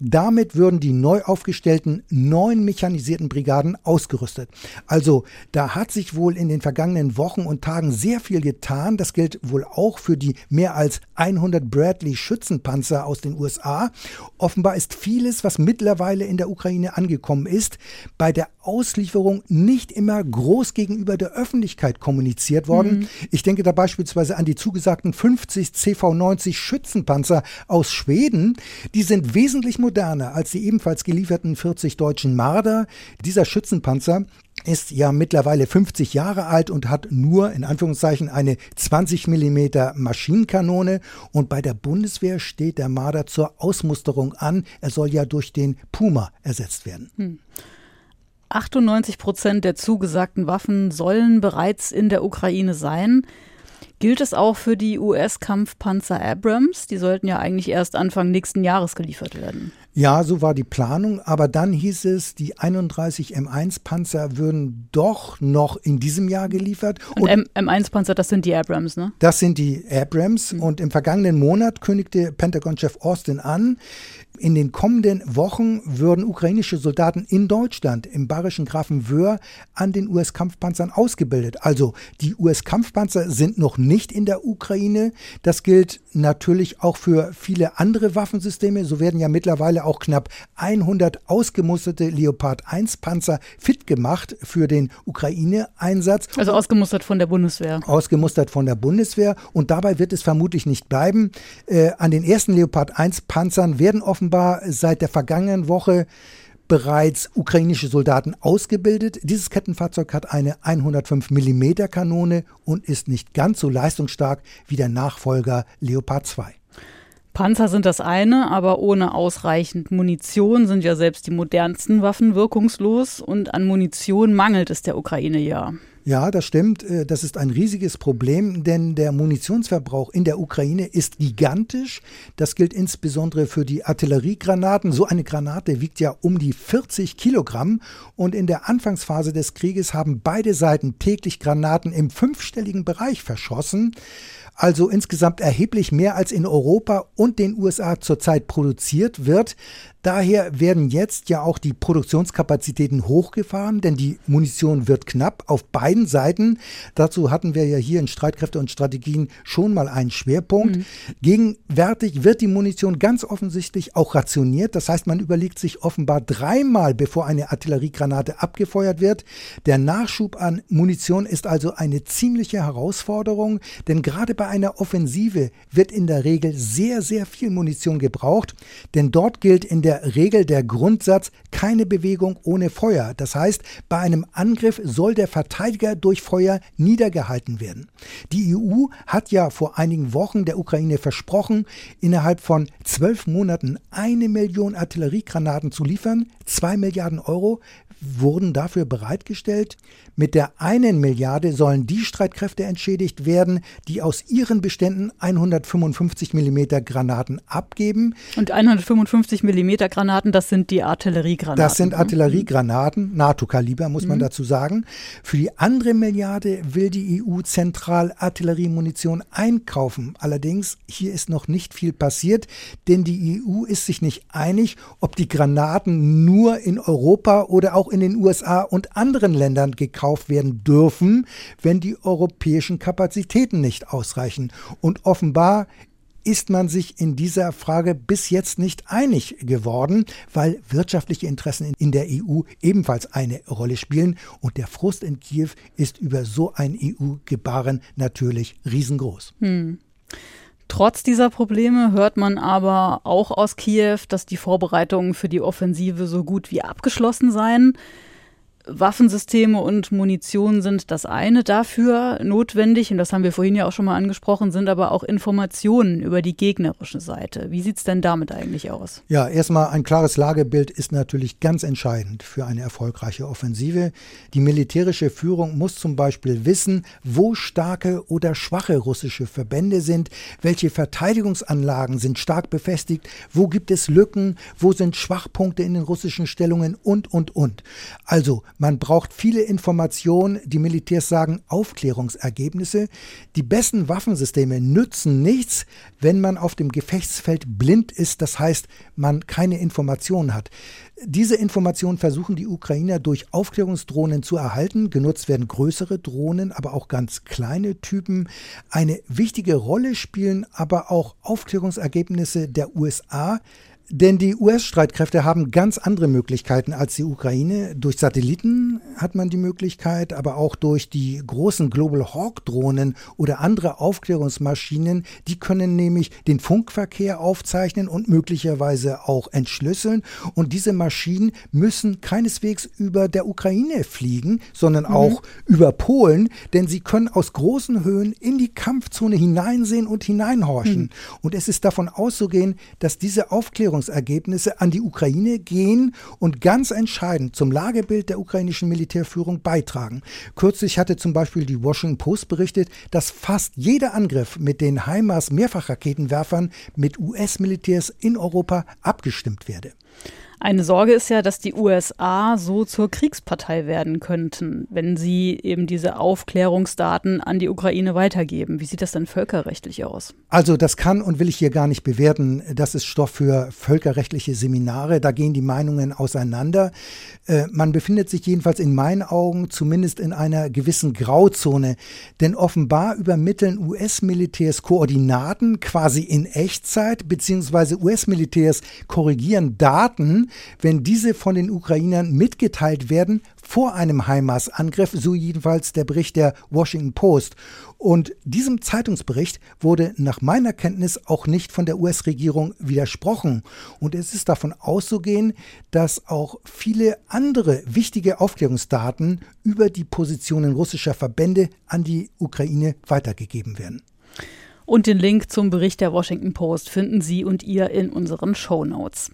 S2: Damit würden die neu aufgestellten neun mechanisierten Brigaden ausgerüstet. Also da hat sich wohl in den vergangenen Wochen und Tagen sehr viel getan. Das gilt wohl auch für die mehr als 100 Bradley Schützenpanzer aus den USA. Offenbar ist vieles, was mittlerweile in der Ukraine angekommen ist, bei der Auslieferung nicht immer groß gegenüber der Öffentlichkeit kommuniziert worden. Mhm. Ich denke da beispielsweise an die zugesagten 50 CV90 Schützenpanzer aus Schweden. Die sind wesentlich moderner als die ebenfalls gelieferten 40 deutschen Marder. Dieser Schützenpanzer ist ja mittlerweile 50 Jahre alt und hat nur in Anführungszeichen eine 20 mm Maschinenkanone und bei der Bundeswehr steht der Marder zur Ausmusterung an. Er soll ja durch den Puma ersetzt werden. Hm.
S1: 98 Prozent der zugesagten Waffen sollen bereits in der Ukraine sein. Gilt es auch für die US-Kampfpanzer Abrams? Die sollten ja eigentlich erst Anfang nächsten Jahres geliefert werden.
S2: Ja, so war die Planung, aber dann hieß es, die 31 M1-Panzer würden doch noch in diesem Jahr geliefert.
S1: Und, und M1-Panzer, das sind die Abrams, ne?
S2: Das sind die Abrams. Mhm. Und im vergangenen Monat kündigte Pentagon-Chef Austin an, in den kommenden Wochen würden ukrainische Soldaten in Deutschland im bayerischen Grafenwöhr an den US-Kampfpanzern ausgebildet. Also die US-Kampfpanzer sind noch nicht in der Ukraine. Das gilt natürlich auch für viele andere Waffensysteme. So werden ja mittlerweile auch knapp 100 ausgemusterte Leopard 1 Panzer fit gemacht für den Ukraine-Einsatz.
S1: Also ausgemustert von der Bundeswehr.
S2: Ausgemustert von der Bundeswehr. Und dabei wird es vermutlich nicht bleiben. Äh, an den ersten Leopard 1 Panzern werden offenbar seit der vergangenen Woche bereits ukrainische Soldaten ausgebildet. Dieses Kettenfahrzeug hat eine 105 mm Kanone und ist nicht ganz so leistungsstark wie der Nachfolger Leopard 2.
S1: Panzer sind das eine, aber ohne ausreichend Munition sind ja selbst die modernsten Waffen wirkungslos und an Munition mangelt es der Ukraine ja.
S2: Ja, das stimmt. Äh, das ist ein riesiges Problem, denn der Munitionsverbrauch in der Ukraine ist gigantisch. Das gilt insbesondere für die Artilleriegranaten. So eine Granate wiegt ja um die 40 Kilogramm. Und in der Anfangsphase des Krieges haben beide Seiten täglich Granaten im fünfstelligen Bereich verschossen also insgesamt erheblich mehr als in Europa und den USA zurzeit produziert wird. Daher werden jetzt ja auch die Produktionskapazitäten hochgefahren, denn die Munition wird knapp auf beiden Seiten. Dazu hatten wir ja hier in Streitkräfte und Strategien schon mal einen Schwerpunkt. Mhm. Gegenwärtig wird die Munition ganz offensichtlich auch rationiert. Das heißt, man überlegt sich offenbar dreimal, bevor eine Artilleriegranate abgefeuert wird. Der Nachschub an Munition ist also eine ziemliche Herausforderung, denn gerade bei einer Offensive wird in der Regel sehr, sehr viel Munition gebraucht, denn dort gilt in der Regel der Grundsatz keine Bewegung ohne Feuer. Das heißt, bei einem Angriff soll der Verteidiger durch Feuer niedergehalten werden. Die EU hat ja vor einigen Wochen der Ukraine versprochen, innerhalb von zwölf Monaten eine Million Artilleriegranaten zu liefern. Zwei Milliarden Euro wurden dafür bereitgestellt. Mit der einen Milliarde sollen die Streitkräfte entschädigt werden, die aus ihren Beständen 155 mm Granaten abgeben.
S1: Und 155 mm Granaten, das sind die Artilleriegranaten.
S2: Das sind Artilleriegranaten, NATO-Kaliber, muss man mhm. dazu sagen. Für die andere Milliarde will die EU zentral Artilleriemunition einkaufen. Allerdings, hier ist noch nicht viel passiert, denn die EU ist sich nicht einig, ob die Granaten nur in Europa oder auch in den USA und anderen Ländern gekauft werden dürfen, wenn die europäischen Kapazitäten nicht ausreichen. Und offenbar ist man sich in dieser Frage bis jetzt nicht einig geworden, weil wirtschaftliche Interessen in der EU ebenfalls eine Rolle spielen und der Frust in Kiew ist über so ein EU-Gebaren natürlich riesengroß. Hm.
S1: Trotz dieser Probleme hört man aber auch aus Kiew, dass die Vorbereitungen für die Offensive so gut wie abgeschlossen seien. Waffensysteme und Munition sind das eine dafür notwendig, und das haben wir vorhin ja auch schon mal angesprochen, sind aber auch Informationen über die gegnerische Seite. Wie sieht es denn damit eigentlich aus?
S2: Ja, erstmal ein klares Lagebild ist natürlich ganz entscheidend für eine erfolgreiche Offensive. Die militärische Führung muss zum Beispiel wissen, wo starke oder schwache russische Verbände sind, welche Verteidigungsanlagen sind stark befestigt, wo gibt es Lücken, wo sind Schwachpunkte in den russischen Stellungen und, und, und. Also Man braucht viele Informationen. Die Militärs sagen Aufklärungsergebnisse. Die besten Waffensysteme nützen nichts, wenn man auf dem Gefechtsfeld blind ist. Das heißt, man keine Informationen hat. Diese Informationen versuchen die Ukrainer durch Aufklärungsdrohnen zu erhalten. Genutzt werden größere Drohnen, aber auch ganz kleine Typen. Eine wichtige Rolle spielen aber auch Aufklärungsergebnisse der USA. Denn die US-Streitkräfte haben ganz andere Möglichkeiten als die Ukraine. Durch Satelliten hat man die Möglichkeit, aber auch durch die großen Global Hawk-Drohnen oder andere Aufklärungsmaschinen. Die können nämlich den Funkverkehr aufzeichnen und möglicherweise auch entschlüsseln. Und diese Maschinen müssen keineswegs über der Ukraine fliegen, sondern mhm. auch über Polen, denn sie können aus großen Höhen in die Kampfzone hineinsehen und hineinhorchen. Mhm. Und es ist davon auszugehen, dass diese Aufklärung Erklärungsergebnisse an die Ukraine gehen und ganz entscheidend zum Lagebild der ukrainischen Militärführung beitragen. Kürzlich hatte zum Beispiel die Washington Post berichtet, dass fast jeder Angriff mit den HIMARS Mehrfachraketenwerfern mit US-Militärs in Europa abgestimmt werde.
S1: Eine Sorge ist ja, dass die USA so zur Kriegspartei werden könnten, wenn sie eben diese Aufklärungsdaten an die Ukraine weitergeben. Wie sieht das denn völkerrechtlich aus?
S2: Also das kann und will ich hier gar nicht bewerten. Das ist Stoff für völkerrechtliche Seminare. Da gehen die Meinungen auseinander. Äh, man befindet sich jedenfalls in meinen Augen zumindest in einer gewissen Grauzone. Denn offenbar übermitteln US-Militärs Koordinaten quasi in Echtzeit, beziehungsweise US-Militärs korrigieren Daten, wenn diese von den Ukrainern mitgeteilt werden vor einem HIMARS-Angriff, so jedenfalls der Bericht der Washington Post. Und diesem Zeitungsbericht wurde nach meiner Kenntnis auch nicht von der US-Regierung widersprochen. Und es ist davon auszugehen, dass auch viele andere wichtige Aufklärungsdaten über die Positionen russischer Verbände an die Ukraine weitergegeben werden.
S1: Und den Link zum Bericht der Washington Post finden Sie und ihr in unseren Show Notes.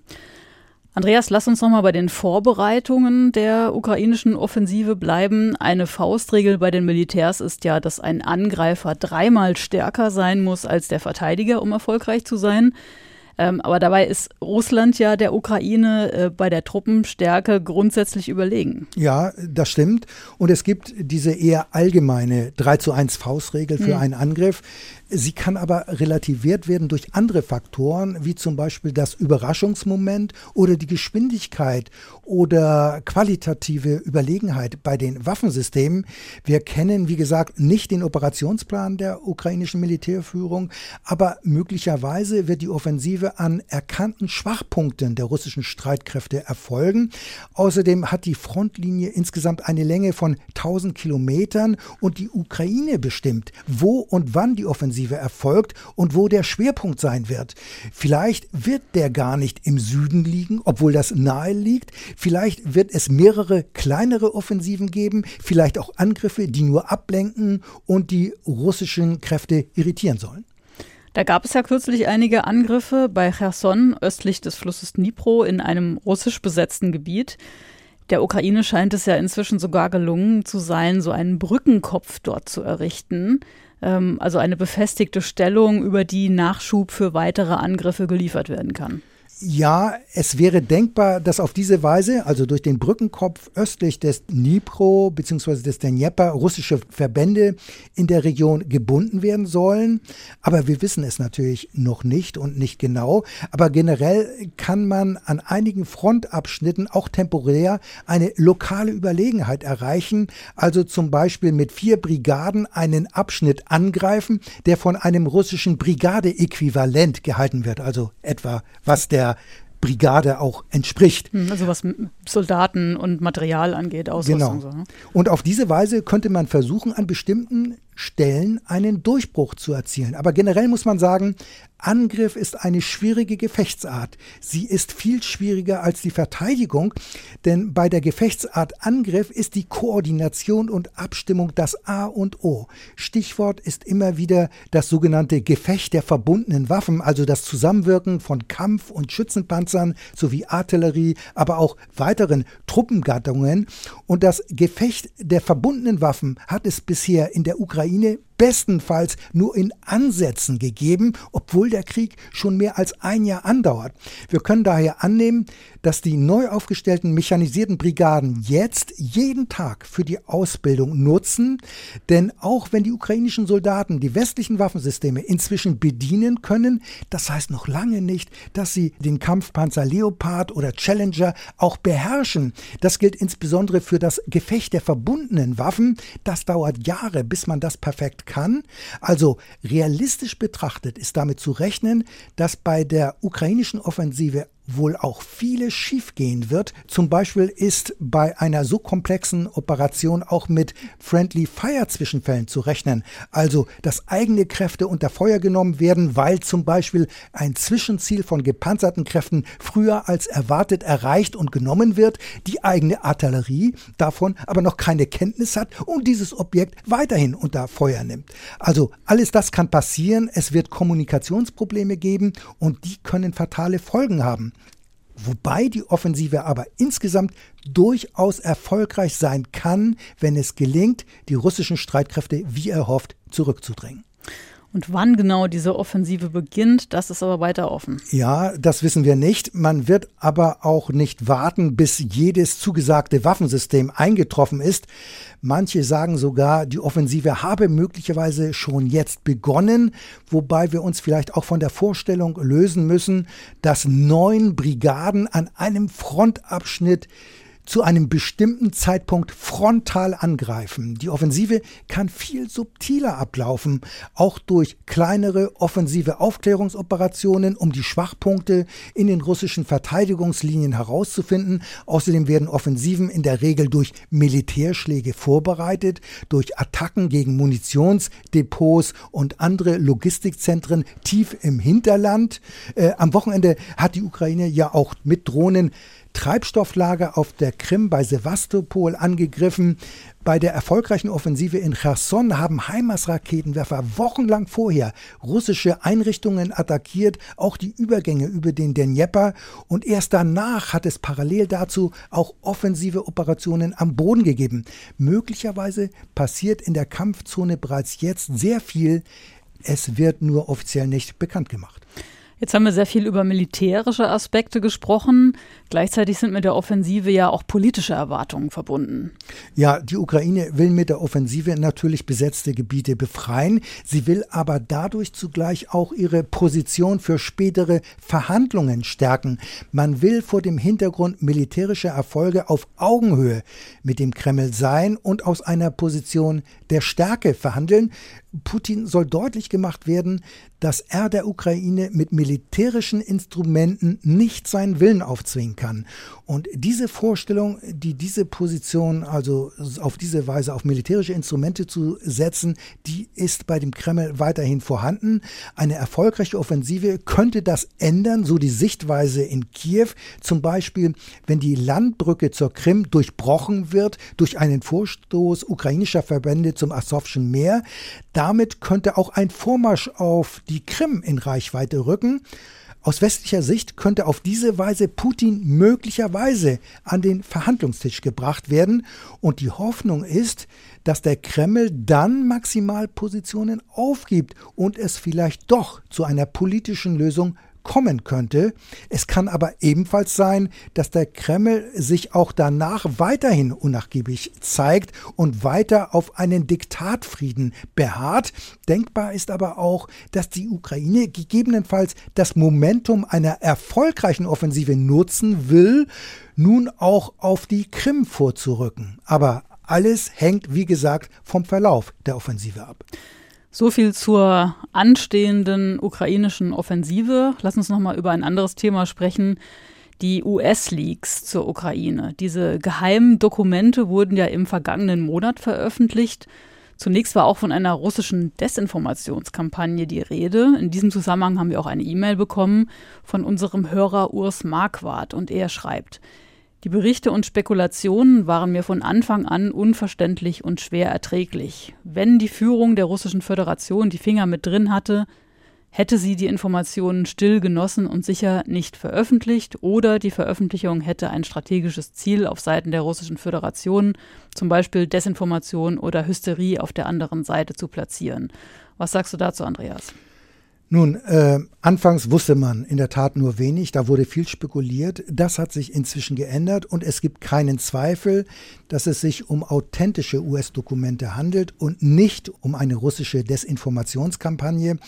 S1: Andreas, lass uns nochmal bei den Vorbereitungen der ukrainischen Offensive bleiben. Eine Faustregel bei den Militärs ist ja, dass ein Angreifer dreimal stärker sein muss als der Verteidiger, um erfolgreich zu sein. Ähm, aber dabei ist Russland ja der Ukraine äh, bei der Truppenstärke grundsätzlich überlegen.
S2: Ja, das stimmt. Und es gibt diese eher allgemeine 3 zu 1 Faustregel für hm. einen Angriff. Sie kann aber relativiert werden durch andere Faktoren, wie zum Beispiel das Überraschungsmoment oder die Geschwindigkeit oder qualitative Überlegenheit bei den Waffensystemen. Wir kennen, wie gesagt, nicht den Operationsplan der ukrainischen Militärführung, aber möglicherweise wird die Offensive an erkannten Schwachpunkten der russischen Streitkräfte erfolgen. Außerdem hat die Frontlinie insgesamt eine Länge von 1000 Kilometern und die Ukraine bestimmt, wo und wann die Offensive Offensive erfolgt und wo der Schwerpunkt sein wird. Vielleicht wird der gar nicht im Süden liegen, obwohl das nahe liegt. Vielleicht wird es mehrere kleinere Offensiven geben, vielleicht auch Angriffe, die nur ablenken und die russischen Kräfte irritieren sollen.
S1: Da gab es ja kürzlich einige Angriffe bei Cherson östlich des Flusses Dnipro in einem russisch besetzten Gebiet. Der Ukraine scheint es ja inzwischen sogar gelungen zu sein, so einen Brückenkopf dort zu errichten also eine befestigte Stellung, über die Nachschub für weitere Angriffe geliefert werden kann.
S2: Ja, es wäre denkbar, dass auf diese Weise, also durch den Brückenkopf östlich des Dnipro bzw. des Dnieper, russische Verbände in der Region gebunden werden sollen. Aber wir wissen es natürlich noch nicht und nicht genau. Aber generell kann man an einigen Frontabschnitten auch temporär eine lokale Überlegenheit erreichen. Also zum Beispiel mit vier Brigaden einen Abschnitt angreifen, der von einem russischen Brigadeäquivalent gehalten wird. Also etwa was der Brigade auch entspricht.
S1: Hm, also was Soldaten und Material angeht,
S2: Ausrüstung. Genau. So, ne? Und auf diese Weise könnte man versuchen, an bestimmten Stellen einen Durchbruch zu erzielen. Aber generell muss man sagen, Angriff ist eine schwierige Gefechtsart. Sie ist viel schwieriger als die Verteidigung, denn bei der Gefechtsart Angriff ist die Koordination und Abstimmung das A und O. Stichwort ist immer wieder das sogenannte Gefecht der verbundenen Waffen, also das Zusammenwirken von Kampf- und Schützenpanzern sowie Artillerie, aber auch weiteren Truppengattungen. Und das Gefecht der verbundenen Waffen hat es bisher in der Ukraine bestenfalls nur in Ansätzen gegeben, obwohl der Krieg schon mehr als ein Jahr andauert. Wir können daher annehmen, dass die neu aufgestellten mechanisierten Brigaden jetzt jeden Tag für die Ausbildung nutzen, denn auch wenn die ukrainischen Soldaten die westlichen Waffensysteme inzwischen bedienen können, das heißt noch lange nicht, dass sie den Kampfpanzer Leopard oder Challenger auch beherrschen. Das gilt insbesondere für das Gefecht der verbundenen Waffen. Das dauert Jahre, bis man das perfekt kann. Also realistisch betrachtet ist damit zu rechnen, dass bei der ukrainischen Offensive wohl auch vieles schiefgehen wird. Zum Beispiel ist bei einer so komplexen Operation auch mit Friendly Fire Zwischenfällen zu rechnen. Also, dass eigene Kräfte unter Feuer genommen werden, weil zum Beispiel ein Zwischenziel von gepanzerten Kräften früher als erwartet erreicht und genommen wird, die eigene Artillerie davon aber noch keine Kenntnis hat und dieses Objekt weiterhin unter Feuer nimmt. Also, alles das kann passieren. Es wird Kommunikationsprobleme geben und die können fatale Folgen haben wobei die Offensive aber insgesamt durchaus erfolgreich sein kann, wenn es gelingt, die russischen Streitkräfte wie erhofft zurückzudrängen.
S1: Und wann genau diese Offensive beginnt, das ist aber weiter offen.
S2: Ja, das wissen wir nicht. Man wird aber auch nicht warten, bis jedes zugesagte Waffensystem eingetroffen ist. Manche sagen sogar, die Offensive habe möglicherweise schon jetzt begonnen, wobei wir uns vielleicht auch von der Vorstellung lösen müssen, dass neun Brigaden an einem Frontabschnitt zu einem bestimmten Zeitpunkt frontal angreifen. Die Offensive kann viel subtiler ablaufen, auch durch kleinere offensive Aufklärungsoperationen, um die Schwachpunkte in den russischen Verteidigungslinien herauszufinden. Außerdem werden Offensiven in der Regel durch Militärschläge vorbereitet, durch Attacken gegen Munitionsdepots und andere Logistikzentren tief im Hinterland. Äh, am Wochenende hat die Ukraine ja auch mit Drohnen Treibstofflager auf der Krim bei Sevastopol angegriffen. Bei der erfolgreichen Offensive in Cherson haben Heimas-Raketenwerfer wochenlang vorher russische Einrichtungen attackiert, auch die Übergänge über den Dnjepr. Und erst danach hat es parallel dazu auch offensive Operationen am Boden gegeben. Möglicherweise passiert in der Kampfzone bereits jetzt sehr viel. Es wird nur offiziell nicht bekannt gemacht.
S1: Jetzt haben wir sehr viel über militärische Aspekte gesprochen. Gleichzeitig sind mit der Offensive ja auch politische Erwartungen verbunden.
S2: Ja, die Ukraine will mit der Offensive natürlich besetzte Gebiete befreien. Sie will aber dadurch zugleich auch ihre Position für spätere Verhandlungen stärken. Man will vor dem Hintergrund militärischer Erfolge auf Augenhöhe mit dem Kreml sein und aus einer Position der Stärke verhandeln. Putin soll deutlich gemacht werden, dass er der Ukraine mit militärischen Instrumenten nicht seinen Willen aufzwingen kann. Und diese Vorstellung, die diese Position, also auf diese Weise auf militärische Instrumente zu setzen, die ist bei dem Kreml weiterhin vorhanden. Eine erfolgreiche Offensive könnte das ändern, so die Sichtweise in Kiew. Zum Beispiel, wenn die Landbrücke zur Krim durchbrochen wird durch einen Vorstoß ukrainischer Verbände zum Asowschen Meer. Damit könnte auch ein Vormarsch auf die Krim in Reichweite rücken. Aus westlicher Sicht könnte auf diese Weise Putin möglicherweise an den Verhandlungstisch gebracht werden und die Hoffnung ist, dass der Kreml dann Maximalpositionen aufgibt und es vielleicht doch zu einer politischen Lösung kommen könnte. Es kann aber ebenfalls sein, dass der Kreml sich auch danach weiterhin unnachgiebig zeigt und weiter auf einen Diktatfrieden beharrt. Denkbar ist aber auch, dass die Ukraine gegebenenfalls das Momentum einer erfolgreichen Offensive nutzen will, nun auch auf die Krim vorzurücken. Aber alles hängt, wie gesagt, vom Verlauf der Offensive ab.
S1: So viel zur anstehenden ukrainischen Offensive. Lass uns noch mal über ein anderes Thema sprechen. Die US-Leaks zur Ukraine. Diese geheimen Dokumente wurden ja im vergangenen Monat veröffentlicht. Zunächst war auch von einer russischen Desinformationskampagne die Rede. In diesem Zusammenhang haben wir auch eine E-Mail bekommen von unserem Hörer Urs Marquardt und er schreibt, die Berichte und Spekulationen waren mir von Anfang an unverständlich und schwer erträglich. Wenn die Führung der Russischen Föderation die Finger mit drin hatte, hätte sie die Informationen still genossen und sicher nicht veröffentlicht oder die Veröffentlichung hätte ein strategisches Ziel auf Seiten der Russischen Föderation, zum Beispiel Desinformation oder Hysterie auf der anderen Seite zu platzieren. Was sagst du dazu, Andreas?
S2: Nun, äh, anfangs wusste man in der Tat nur wenig, da wurde viel spekuliert. Das hat sich inzwischen geändert und es gibt keinen Zweifel, dass es sich um authentische US-Dokumente handelt und nicht um eine russische Desinformationskampagne.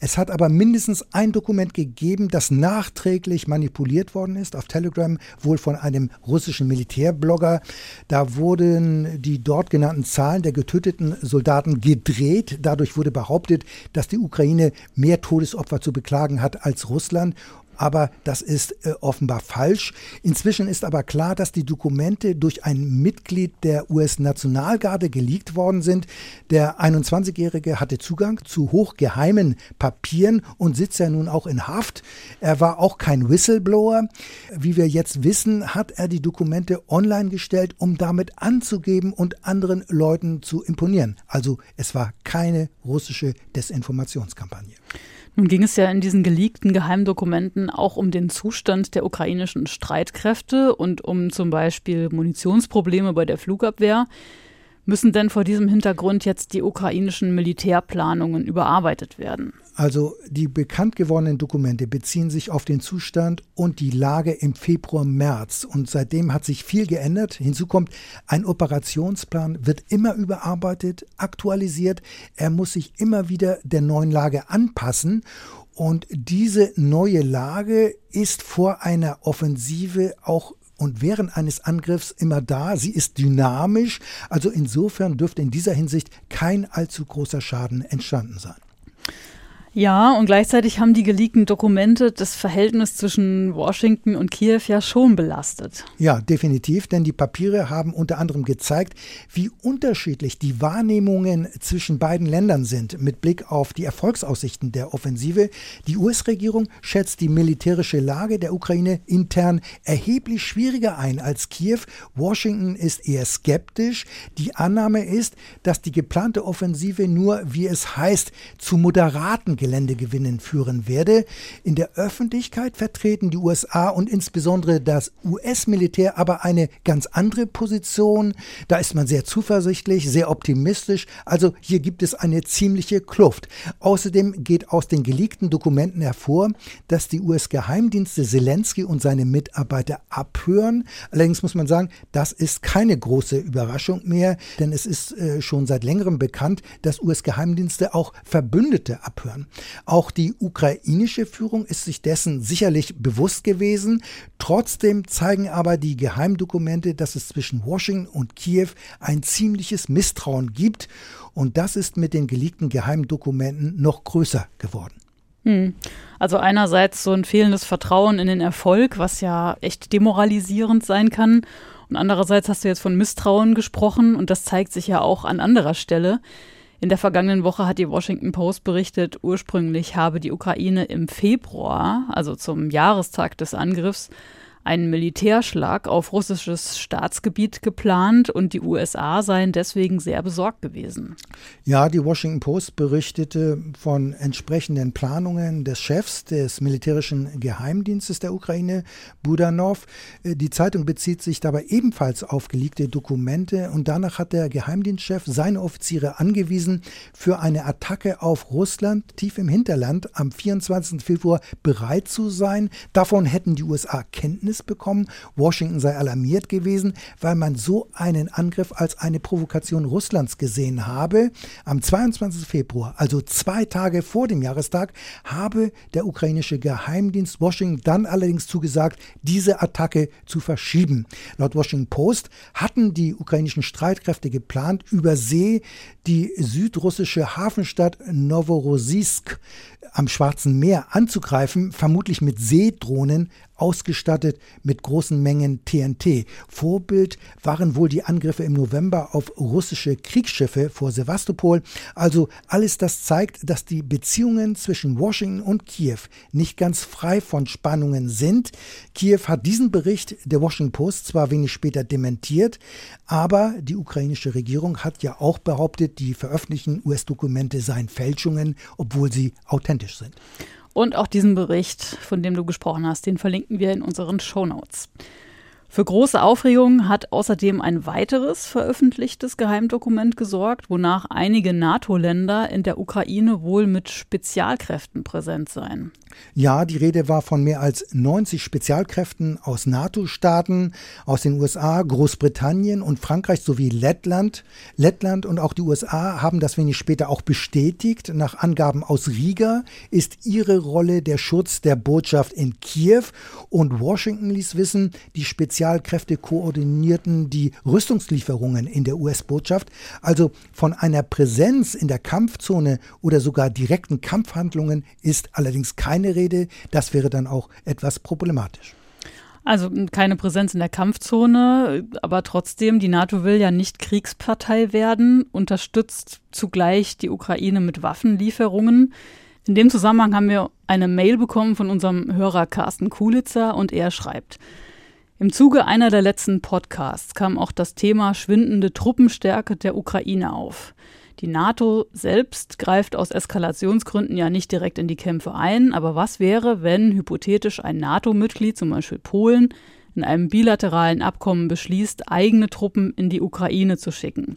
S2: Es hat aber mindestens ein Dokument gegeben, das nachträglich manipuliert worden ist auf Telegram, wohl von einem russischen Militärblogger. Da wurden die dort genannten Zahlen der getöteten Soldaten gedreht. Dadurch wurde behauptet, dass die Ukraine mehr Tote Todesopfer zu beklagen hat als Russland. Aber das ist äh, offenbar falsch. Inzwischen ist aber klar, dass die Dokumente durch ein Mitglied der US-Nationalgarde geleakt worden sind. Der 21-Jährige hatte Zugang zu hochgeheimen Papieren und sitzt ja nun auch in Haft. Er war auch kein Whistleblower. Wie wir jetzt wissen, hat er die Dokumente online gestellt, um damit anzugeben und anderen Leuten zu imponieren. Also es war keine russische Desinformationskampagne.
S1: Nun ging es ja in diesen geleakten Geheimdokumenten auch um den Zustand der ukrainischen Streitkräfte und um zum Beispiel Munitionsprobleme bei der Flugabwehr. Müssen denn vor diesem Hintergrund jetzt die ukrainischen Militärplanungen überarbeitet werden?
S2: Also die bekannt gewordenen Dokumente beziehen sich auf den Zustand und die Lage im Februar, März. Und seitdem hat sich viel geändert. Hinzu kommt, ein Operationsplan wird immer überarbeitet, aktualisiert. Er muss sich immer wieder der neuen Lage anpassen. Und diese neue Lage ist vor einer Offensive auch und während eines Angriffs immer da. Sie ist dynamisch. Also insofern dürfte in dieser Hinsicht kein allzu großer Schaden entstanden sein.
S1: Ja, und gleichzeitig haben die geleakten Dokumente das Verhältnis zwischen Washington und Kiew ja schon belastet.
S2: Ja, definitiv, denn die Papiere haben unter anderem gezeigt, wie unterschiedlich die Wahrnehmungen zwischen beiden Ländern sind mit Blick auf die Erfolgsaussichten der Offensive. Die US-Regierung schätzt die militärische Lage der Ukraine intern erheblich schwieriger ein als Kiew. Washington ist eher skeptisch. Die Annahme ist, dass die geplante Offensive nur, wie es heißt, zu moderaten Geländegewinnen führen werde. In der Öffentlichkeit vertreten die USA und insbesondere das US-Militär aber eine ganz andere Position. Da ist man sehr zuversichtlich, sehr optimistisch. Also hier gibt es eine ziemliche Kluft. Außerdem geht aus den geleakten Dokumenten hervor, dass die US-Geheimdienste Zelensky und seine Mitarbeiter abhören. Allerdings muss man sagen, das ist keine große Überraschung mehr, denn es ist äh, schon seit längerem bekannt, dass US-Geheimdienste auch Verbündete abhören. Auch die ukrainische Führung ist sich dessen sicherlich bewusst gewesen. Trotzdem zeigen aber die Geheimdokumente, dass es zwischen Washington und Kiew ein ziemliches Misstrauen gibt. Und das ist mit den geleakten Geheimdokumenten noch größer geworden.
S1: Hm. Also einerseits so ein fehlendes Vertrauen in den Erfolg, was ja echt demoralisierend sein kann. Und andererseits hast du jetzt von Misstrauen gesprochen und das zeigt sich ja auch an anderer Stelle. In der vergangenen Woche hat die Washington Post berichtet, ursprünglich habe die Ukraine im Februar, also zum Jahrestag des Angriffs, einen Militärschlag auf russisches Staatsgebiet geplant und die USA seien deswegen sehr besorgt gewesen.
S2: Ja, die Washington Post berichtete von entsprechenden Planungen des Chefs des militärischen Geheimdienstes der Ukraine, Budanov. Die Zeitung bezieht sich dabei ebenfalls auf geleakte Dokumente und danach hat der Geheimdienstchef seine Offiziere angewiesen, für eine Attacke auf Russland tief im Hinterland am 24. Februar bereit zu sein. Davon hätten die USA Kenntnis Kenntnis bekommen, Washington sei alarmiert gewesen, weil man so einen Angriff als eine Provokation Russlands gesehen habe. Am 22. Februar, also zwei Tage vor dem Jahrestag, habe der ukrainische Geheimdienst Washington dann allerdings zugesagt, diese Attacke zu verschieben. Laut Washington Post hatten die ukrainischen Streitkräfte geplant, über See die südrussische Hafenstadt Novorossiysk am Schwarzen Meer anzugreifen, vermutlich mit Seedrohnen ausgestattet mit großen Mengen TNT. Vorbild waren wohl die Angriffe im November auf russische Kriegsschiffe vor Sevastopol. Also alles das zeigt, dass die Beziehungen zwischen Washington und Kiew nicht ganz frei von Spannungen sind. Kiew hat diesen Bericht der Washington Post zwar wenig später dementiert, aber die ukrainische Regierung hat ja auch behauptet, die veröffentlichten US-Dokumente seien Fälschungen, obwohl sie authentisch sind.
S1: Und auch diesen Bericht, von dem du gesprochen hast, den verlinken wir in unseren Shownotes. Für große Aufregung hat außerdem ein weiteres veröffentlichtes Geheimdokument gesorgt, wonach einige NATO-Länder in der Ukraine wohl mit Spezialkräften präsent seien.
S2: Ja, die Rede war von mehr als 90 Spezialkräften aus NATO-Staaten, aus den USA, Großbritannien und Frankreich sowie Lettland. Lettland und auch die USA haben das wenig später auch bestätigt. Nach Angaben aus Riga ist ihre Rolle der Schutz der Botschaft in Kiew und Washington ließ wissen, die Spezialkräfte koordinierten die Rüstungslieferungen in der US-Botschaft. Also von einer Präsenz in der Kampfzone oder sogar direkten Kampfhandlungen ist allerdings keine Rede. Das wäre dann auch etwas problematisch.
S1: Also keine Präsenz in der Kampfzone, aber trotzdem, die NATO will ja nicht Kriegspartei werden, unterstützt zugleich die Ukraine mit Waffenlieferungen. In dem Zusammenhang haben wir eine Mail bekommen von unserem Hörer Carsten Kulitzer und er schreibt, im Zuge einer der letzten Podcasts kam auch das Thema schwindende Truppenstärke der Ukraine auf. Die NATO selbst greift aus Eskalationsgründen ja nicht direkt in die Kämpfe ein, aber was wäre, wenn hypothetisch ein NATO-Mitglied, zum Beispiel Polen, in einem bilateralen Abkommen beschließt, eigene Truppen in die Ukraine zu schicken?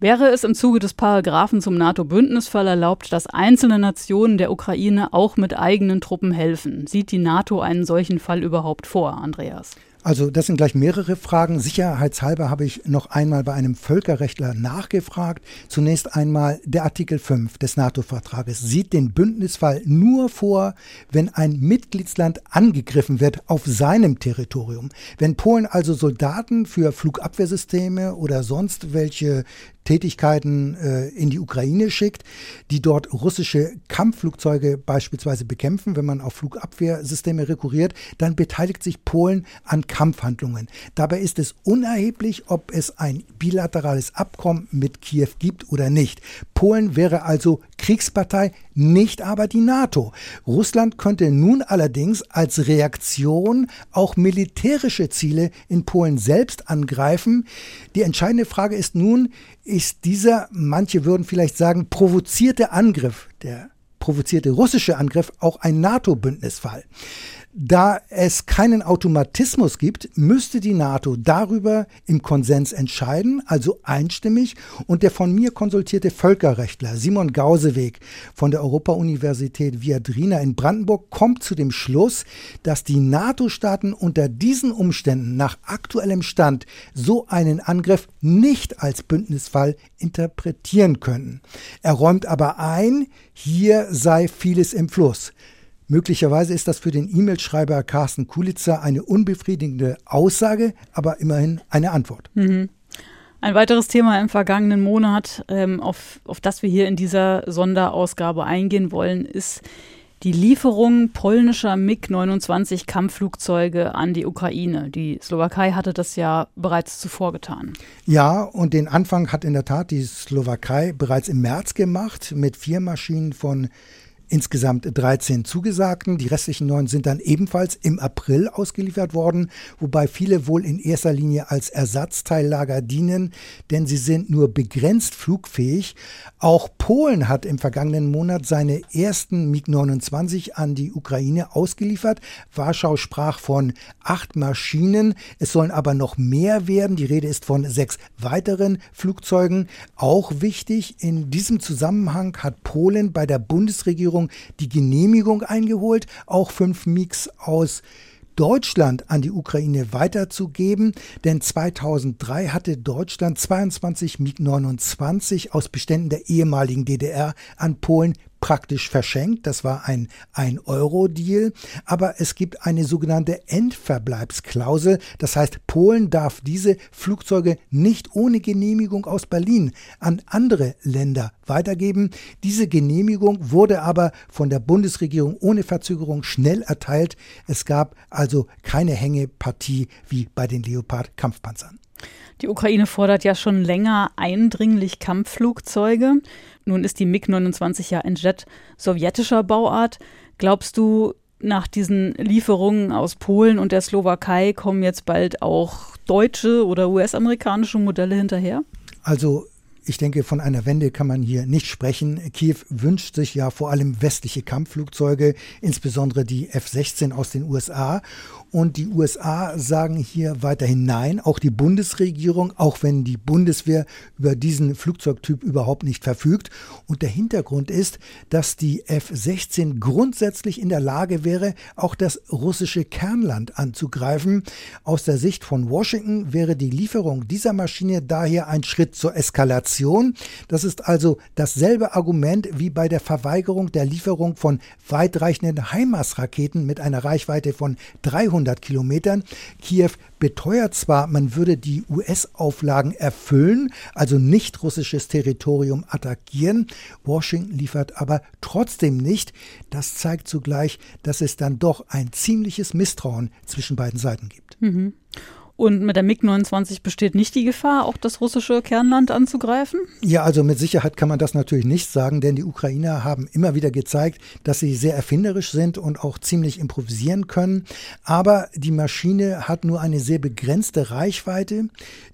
S1: Wäre es im Zuge des Paragraphen zum NATO-Bündnisfall erlaubt, dass einzelne Nationen der Ukraine auch mit eigenen Truppen helfen? Sieht die NATO einen solchen Fall überhaupt vor, Andreas?
S2: Also das sind gleich mehrere Fragen. Sicherheitshalber habe ich noch einmal bei einem Völkerrechtler nachgefragt. Zunächst einmal der Artikel 5 des NATO-Vertrages sieht den Bündnisfall nur vor, wenn ein Mitgliedsland angegriffen wird auf seinem Territorium. Wenn Polen also Soldaten für Flugabwehrsysteme oder sonst welche Tätigkeiten äh, in die Ukraine schickt, die dort russische Kampfflugzeuge beispielsweise bekämpfen, wenn man auf Flugabwehrsysteme rekurriert, dann beteiligt sich Polen an Kampfhandlungen. Dabei ist es unerheblich, ob es ein bilaterales Abkommen mit Kiew gibt oder nicht. Polen wäre also Kriegspartei, nicht aber die NATO. Russland könnte nun allerdings als Reaktion auch militärische Ziele in Polen selbst angreifen. Die entscheidende Frage ist nun, ist dieser, manche würden vielleicht sagen, provozierte Angriff, der provozierte russische Angriff auch ein NATO-Bündnisfall. Da es keinen Automatismus gibt, müsste die NATO darüber im Konsens entscheiden, also einstimmig. Und der von mir konsultierte Völkerrechtler Simon Gauseweg von der Europa-Universität Viadrina in Brandenburg kommt zu dem Schluss, dass die NATO-Staaten unter diesen Umständen nach aktuellem Stand so einen Angriff nicht als Bündnisfall interpretieren können. Er räumt aber ein, hier sei vieles im Fluss. Möglicherweise ist das für den E-Mail-Schreiber Carsten Kulitzer eine unbefriedigende Aussage, aber immerhin eine Antwort.
S1: Mhm. Ein weiteres Thema im vergangenen Monat, ähm, auf, auf das wir hier in dieser Sonderausgabe eingehen wollen, ist die Lieferung polnischer MiG-29 Kampfflugzeuge an die Ukraine. Die Slowakei hatte das ja bereits zuvor getan.
S2: Ja, und den Anfang hat in der Tat die Slowakei bereits im März gemacht mit vier Maschinen von insgesamt 13 zugesagten. Die restlichen neun sind dann ebenfalls im April ausgeliefert worden, wobei viele wohl in erster Linie als Ersatzteillager dienen, denn sie sind nur begrenzt flugfähig. Auch Polen hat im vergangenen Monat seine ersten MiG-29 an die Ukraine ausgeliefert. Warschau sprach von acht Maschinen. Es sollen aber noch mehr werden. Die Rede ist von sechs weiteren Flugzeugen. Auch wichtig, in diesem Zusammenhang hat Polen bei der Bundesregierung Regierung die Genehmigung eingeholt, auch fünf MiGs aus Deutschland an die Ukraine weiterzugeben, denn 2003 hatte Deutschland 22 MiG-29 aus Beständen der ehemaligen DDR an Polen praktisch verschenkt. Das war ein 1-Euro-Deal. Aber es gibt eine sogenannte Endverbleibsklausel. Das heißt, Polen darf diese Flugzeuge nicht ohne Genehmigung aus Berlin an andere Länder weitergeben. Diese Genehmigung wurde aber von der Bundesregierung ohne Verzögerung schnell erteilt. Es gab also keine Hängepartie wie bei den Leopard-Kampfpanzern.
S1: Die Ukraine fordert ja schon länger eindringlich Kampfflugzeuge. Nun ist die MiG-29 ja ein Jet sowjetischer Bauart. Glaubst du, nach diesen Lieferungen aus Polen und der Slowakei kommen jetzt bald auch deutsche oder US-amerikanische Modelle hinterher?
S2: Also ich denke, von einer Wende kann man hier nicht sprechen. Kiew wünscht sich ja vor allem westliche Kampfflugzeuge, insbesondere die F-16 aus den USA. Und die USA sagen hier weiterhin Nein, auch die Bundesregierung, auch wenn die Bundeswehr über diesen Flugzeugtyp überhaupt nicht verfügt. Und der Hintergrund ist, dass die F-16 grundsätzlich in der Lage wäre, auch das russische Kernland anzugreifen. Aus der Sicht von Washington wäre die Lieferung dieser Maschine daher ein Schritt zur Eskalation. Das ist also dasselbe Argument wie bei der Verweigerung der Lieferung von weitreichenden HIMARS-Raketen mit einer Reichweite von 300 200 Kilometern. Kiew beteuert zwar, man würde die US-Auflagen erfüllen, also nicht russisches Territorium attackieren. Washington liefert aber trotzdem nicht. Das zeigt zugleich, dass es dann doch ein ziemliches Misstrauen zwischen beiden Seiten gibt.
S1: Mhm. Und mit der MiG-29 besteht nicht die Gefahr, auch das russische Kernland anzugreifen?
S2: Ja, also mit Sicherheit kann man das natürlich nicht sagen, denn die Ukrainer haben immer wieder gezeigt, dass sie sehr erfinderisch sind und auch ziemlich improvisieren können. Aber die Maschine hat nur eine sehr begrenzte Reichweite.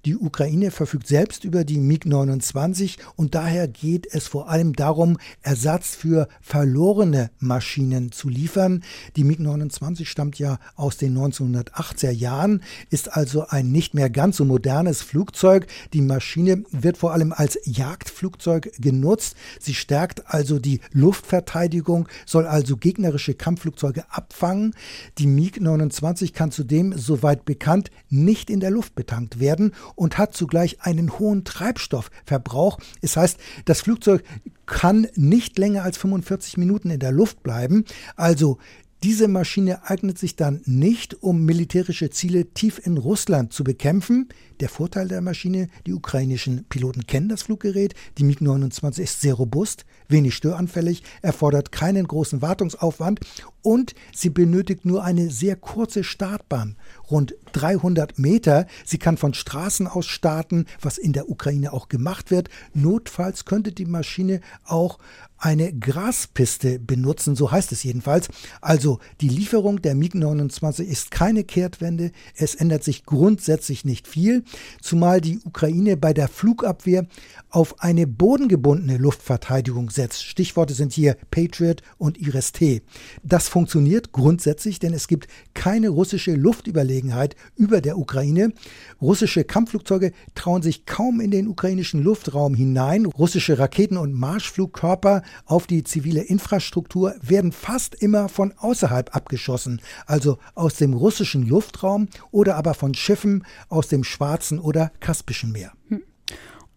S2: Die Ukraine verfügt selbst über die MiG-29 und daher geht es vor allem darum, Ersatz für verlorene Maschinen zu liefern. Die MiG-29 stammt ja aus den 1980er Jahren, ist also also ein nicht mehr ganz so modernes Flugzeug. Die Maschine wird vor allem als Jagdflugzeug genutzt. Sie stärkt also die Luftverteidigung, soll also gegnerische Kampfflugzeuge abfangen. Die MiG-29 kann zudem, soweit bekannt, nicht in der Luft betankt werden und hat zugleich einen hohen Treibstoffverbrauch. Es heißt, das Flugzeug kann nicht länger als 45 Minuten in der Luft bleiben. Also diese Maschine eignet sich dann nicht, um militärische Ziele tief in Russland zu bekämpfen. Der Vorteil der Maschine, die ukrainischen Piloten kennen das Fluggerät, die MiG-29 ist sehr robust, wenig störanfällig, erfordert keinen großen Wartungsaufwand und sie benötigt nur eine sehr kurze Startbahn, rund 300 Meter. Sie kann von Straßen aus starten, was in der Ukraine auch gemacht wird. Notfalls könnte die Maschine auch eine Graspiste benutzen, so heißt es jedenfalls. Also die Lieferung der MiG-29 ist keine Kehrtwende, es ändert sich grundsätzlich nicht viel, zumal die Ukraine bei der Flugabwehr auf eine bodengebundene Luftverteidigung setzt. Stichworte sind hier Patriot und IRIS-T. Das funktioniert grundsätzlich, denn es gibt keine russische Luftüberlegenheit über der Ukraine. Russische Kampfflugzeuge trauen sich kaum in den ukrainischen Luftraum hinein. Russische Raketen und Marschflugkörper auf die zivile Infrastruktur werden fast immer von außerhalb abgeschossen, also aus dem russischen Luftraum oder aber von Schiffen aus dem Schwarzen oder Kaspischen Meer. Hm.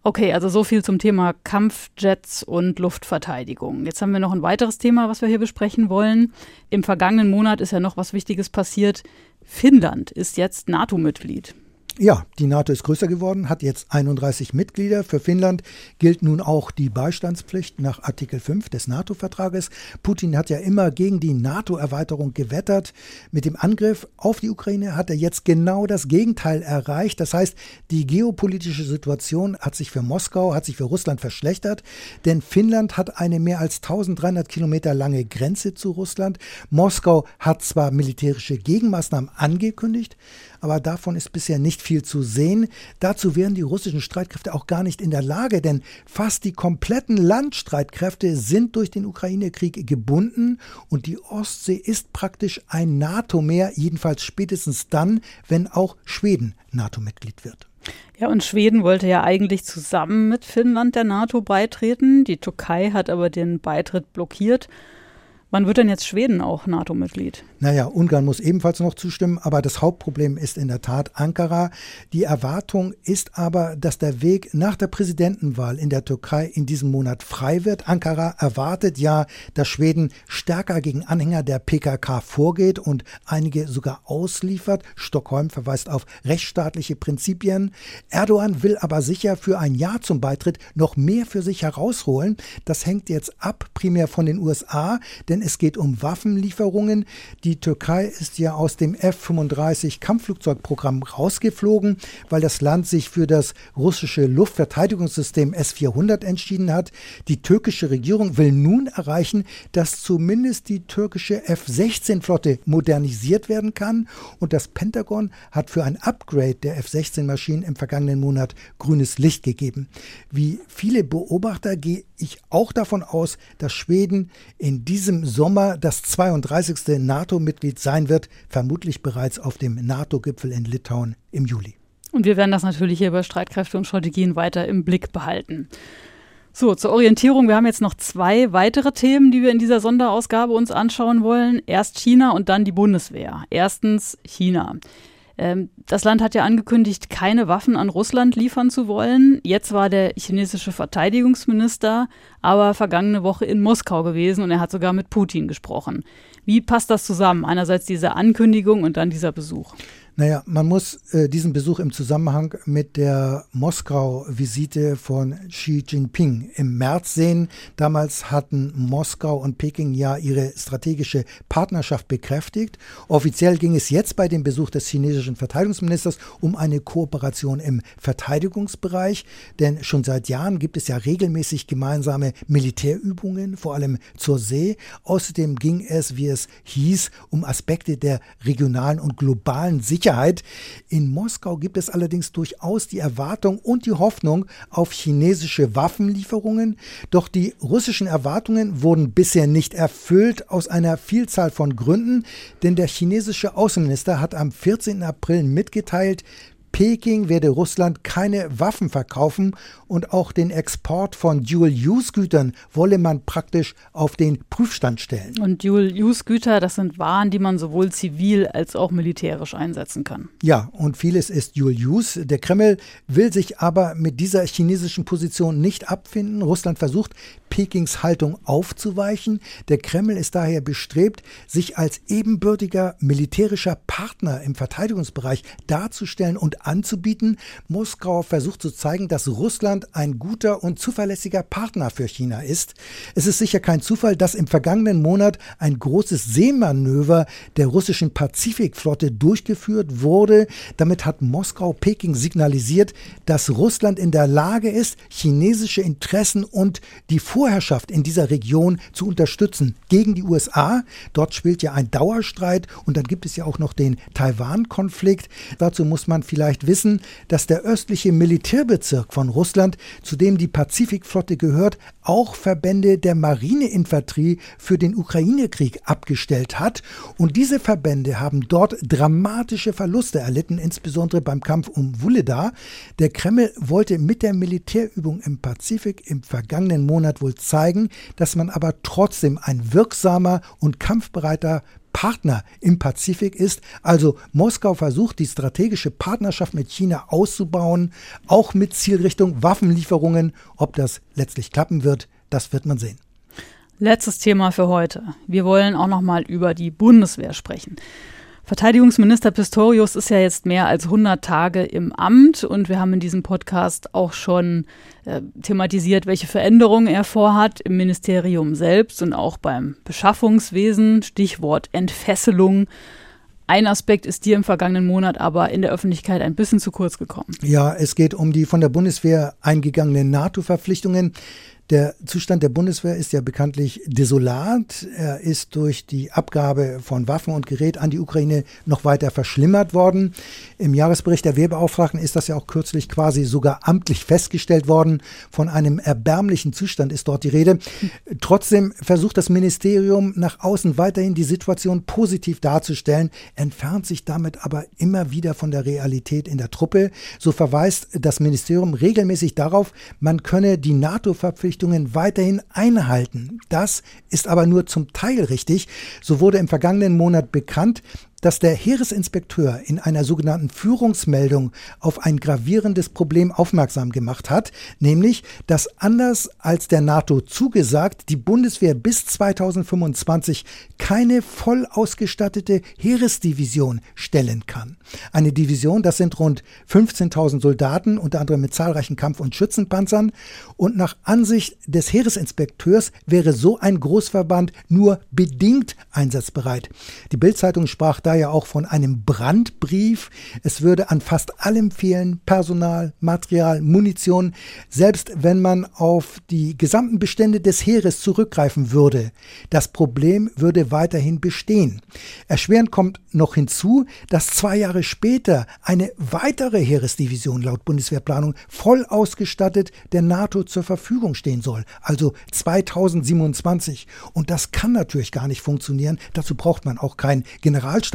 S1: Okay, also so viel zum Thema Kampfjets und Luftverteidigung. Jetzt haben wir noch ein weiteres Thema, was wir hier besprechen wollen. Im vergangenen Monat ist ja noch was Wichtiges passiert. Finnland ist jetzt NATO-Mitglied.
S2: Ja, die NATO ist größer geworden, hat jetzt 31 Mitglieder. Für Finnland gilt nun auch die Beistandspflicht nach Artikel 5 des NATO-Vertrages. Putin hat ja immer gegen die NATO-Erweiterung gewettert. Mit dem Angriff auf die Ukraine hat er jetzt genau das Gegenteil erreicht. Das heißt, die geopolitische Situation hat sich für Moskau, hat sich für Russland verschlechtert, denn Finnland hat eine mehr als 1300 Kilometer lange Grenze zu Russland. Moskau hat zwar militärische Gegenmaßnahmen angekündigt, aber davon ist bisher nicht viel zu sehen. Dazu wären die russischen Streitkräfte auch gar nicht in der Lage, denn fast die kompletten Landstreitkräfte sind durch den Ukraine-Krieg gebunden und die Ostsee ist praktisch ein NATO-Meer, jedenfalls spätestens dann, wenn auch Schweden NATO-Mitglied wird.
S1: Ja, und Schweden wollte ja eigentlich zusammen mit Finnland der NATO beitreten. Die Türkei hat aber den Beitritt blockiert. Wann wird denn jetzt Schweden auch NATO-Mitglied?
S2: Naja, Ungarn muss ebenfalls noch zustimmen, aber das Hauptproblem ist in der Tat Ankara. Die Erwartung ist aber, dass der Weg nach der Präsidentenwahl in der Türkei in diesem Monat frei wird. Ankara erwartet ja, dass Schweden stärker gegen Anhänger der PKK vorgeht und einige sogar ausliefert. Stockholm verweist auf rechtsstaatliche Prinzipien. Erdogan will aber sicher für ein Ja zum Beitritt noch mehr für sich herausholen. Das hängt jetzt ab, primär von den USA, denn denn es geht um Waffenlieferungen. Die Türkei ist ja aus dem F-35 Kampfflugzeugprogramm rausgeflogen, weil das Land sich für das russische Luftverteidigungssystem S-400 entschieden hat. Die türkische Regierung will nun erreichen, dass zumindest die türkische F-16-Flotte modernisiert werden kann und das Pentagon hat für ein Upgrade der F-16-Maschinen im vergangenen Monat grünes Licht gegeben. Wie viele Beobachter gehe ich auch davon aus, dass Schweden in diesem Sommer das 32. NATO-Mitglied sein wird, vermutlich bereits auf dem NATO-Gipfel in Litauen im Juli.
S1: Und wir werden das natürlich hier bei Streitkräfte und Strategien weiter im Blick behalten. So, zur Orientierung. Wir haben jetzt noch zwei weitere Themen, die wir in dieser Sonderausgabe uns anschauen wollen. Erst China und dann die Bundeswehr. Erstens China. Ähm, das Land hat ja angekündigt, keine Waffen an Russland liefern zu wollen. Jetzt war der chinesische Verteidigungsminister aber vergangene Woche in Moskau gewesen und er hat sogar mit Putin gesprochen. Wie passt das zusammen? Einerseits diese Ankündigung und dann dieser Besuch.
S2: Naja, man muss äh, diesen Besuch im Zusammenhang mit der Moskau-Visite von Xi Jinping im März sehen. Damals hatten Moskau und Peking ja ihre strategische Partnerschaft bekräftigt. Offiziell ging es jetzt bei dem Besuch des chinesischen Verteidigungsministers um eine Kooperation im Verteidigungsbereich, denn schon seit Jahren gibt es ja regelmäßig gemeinsame Militärübungen, vor allem zur See. Außerdem ging es, wie es hieß, um Aspekte der regionalen und globalen Sicherheit Sicherheit. In Moskau gibt es allerdings durchaus die Erwartung und die Hoffnung auf chinesische Waffenlieferungen. Doch die russischen Erwartungen wurden bisher nicht erfüllt aus einer Vielzahl von Gründen, denn der chinesische Außenminister hat am 14. April mitgeteilt, Peking werde Russland keine Waffen verkaufen und auch den Export von Dual-Use-Gütern wolle man praktisch auf den Prüfstand stellen.
S1: Und Dual-Use-Güter, das sind Waren, die man sowohl zivil als auch militärisch einsetzen kann.
S2: Ja, und vieles ist Dual-Use. Der Kreml will sich aber mit dieser chinesischen Position nicht abfinden. Russland versucht, Pekings Haltung aufzuweichen. Der Kreml ist daher bestrebt, sich als ebenbürtiger militärischer Partner im Verteidigungsbereich darzustellen und anzubieten. Moskau versucht zu zeigen, dass Russland ein guter und zuverlässiger Partner für China ist. Es ist sicher kein Zufall, dass im vergangenen Monat ein großes Seemanöver der russischen Pazifikflotte durchgeführt wurde. Damit hat Moskau Peking signalisiert, dass Russland in der Lage ist, chinesische Interessen und die Vorherrschaft in dieser Region zu unterstützen gegen die USA. Dort spielt ja ein Dauerstreit und dann gibt es ja auch noch den Taiwan-Konflikt. Dazu muss man vielleicht wissen, dass der östliche Militärbezirk von Russland, zu dem die Pazifikflotte gehört, auch Verbände der Marineinfanterie für den Ukraine-Krieg abgestellt hat. Und diese Verbände haben dort dramatische Verluste erlitten, insbesondere beim Kampf um Wuleda. Der Kreml wollte mit der Militärübung im Pazifik im vergangenen Monat wohl zeigen, dass man aber trotzdem ein wirksamer und kampfbereiter Partner im Pazifik ist. Also Moskau versucht, die strategische Partnerschaft mit China auszubauen, auch mit Zielrichtung Waffenlieferungen. Ob das letztlich klappen wird, das wird man sehen.
S1: Letztes Thema für heute. Wir wollen auch noch mal über die Bundeswehr sprechen. Verteidigungsminister Pistorius ist ja jetzt mehr als 100 Tage im Amt und wir haben in diesem Podcast auch schon äh, thematisiert, welche Veränderungen er vorhat im Ministerium selbst und auch beim Beschaffungswesen. Stichwort Entfesselung. Ein Aspekt ist dir im vergangenen Monat aber in der Öffentlichkeit ein bisschen zu kurz gekommen.
S2: Ja, es geht um die von der Bundeswehr eingegangenen NATO-Verpflichtungen. Der Zustand der Bundeswehr ist ja bekanntlich desolat. Er ist durch die Abgabe von Waffen und Gerät an die Ukraine noch weiter verschlimmert worden. Im Jahresbericht der Wehrbeauftragten ist das ja auch kürzlich quasi sogar amtlich festgestellt worden. Von einem erbärmlichen Zustand ist dort die Rede. Trotzdem versucht das Ministerium nach außen weiterhin die Situation positiv darzustellen, entfernt sich damit aber immer wieder von der Realität in der Truppe. So verweist das Ministerium regelmäßig darauf, man könne die NATO-Verpflichtung NATO-Verpflichtungen weiterhin einhalten. Das ist aber nur zum Teil richtig. So wurde im vergangenen Monat bekannt, dass der Heeresinspekteur in einer sogenannten Führungsmeldung auf ein gravierendes Problem aufmerksam gemacht hat, nämlich, dass anders als der NATO zugesagt, die Bundeswehr bis 2025 keine voll ausgestattete Heeresdivision stellen kann. Eine Division, das sind rund 15.000 Soldaten, unter anderem mit zahlreichen Kampf- und Schützenpanzern. Und nach Ansicht des Heeresinspekteurs wäre so ein Großverband nur bedingt einsatzbereit. Die Bildzeitung sprach da ja auch von einem Brandbrief. Es würde an fast allem fehlen, Personal, Material, Munition. Selbst wenn man auf die gesamten Bestände des Heeres zurückgreifen würde, das Problem würde weiterhin bestehen. Erschwerend kommt noch hinzu, dass zwei Jahre später eine weitere Heeresdivision laut Bundeswehrplanung voll ausgestattet der NATO zur Verfügung stehen soll, also 2027. Und das kann natürlich gar nicht funktionieren. Dazu braucht man auch keinen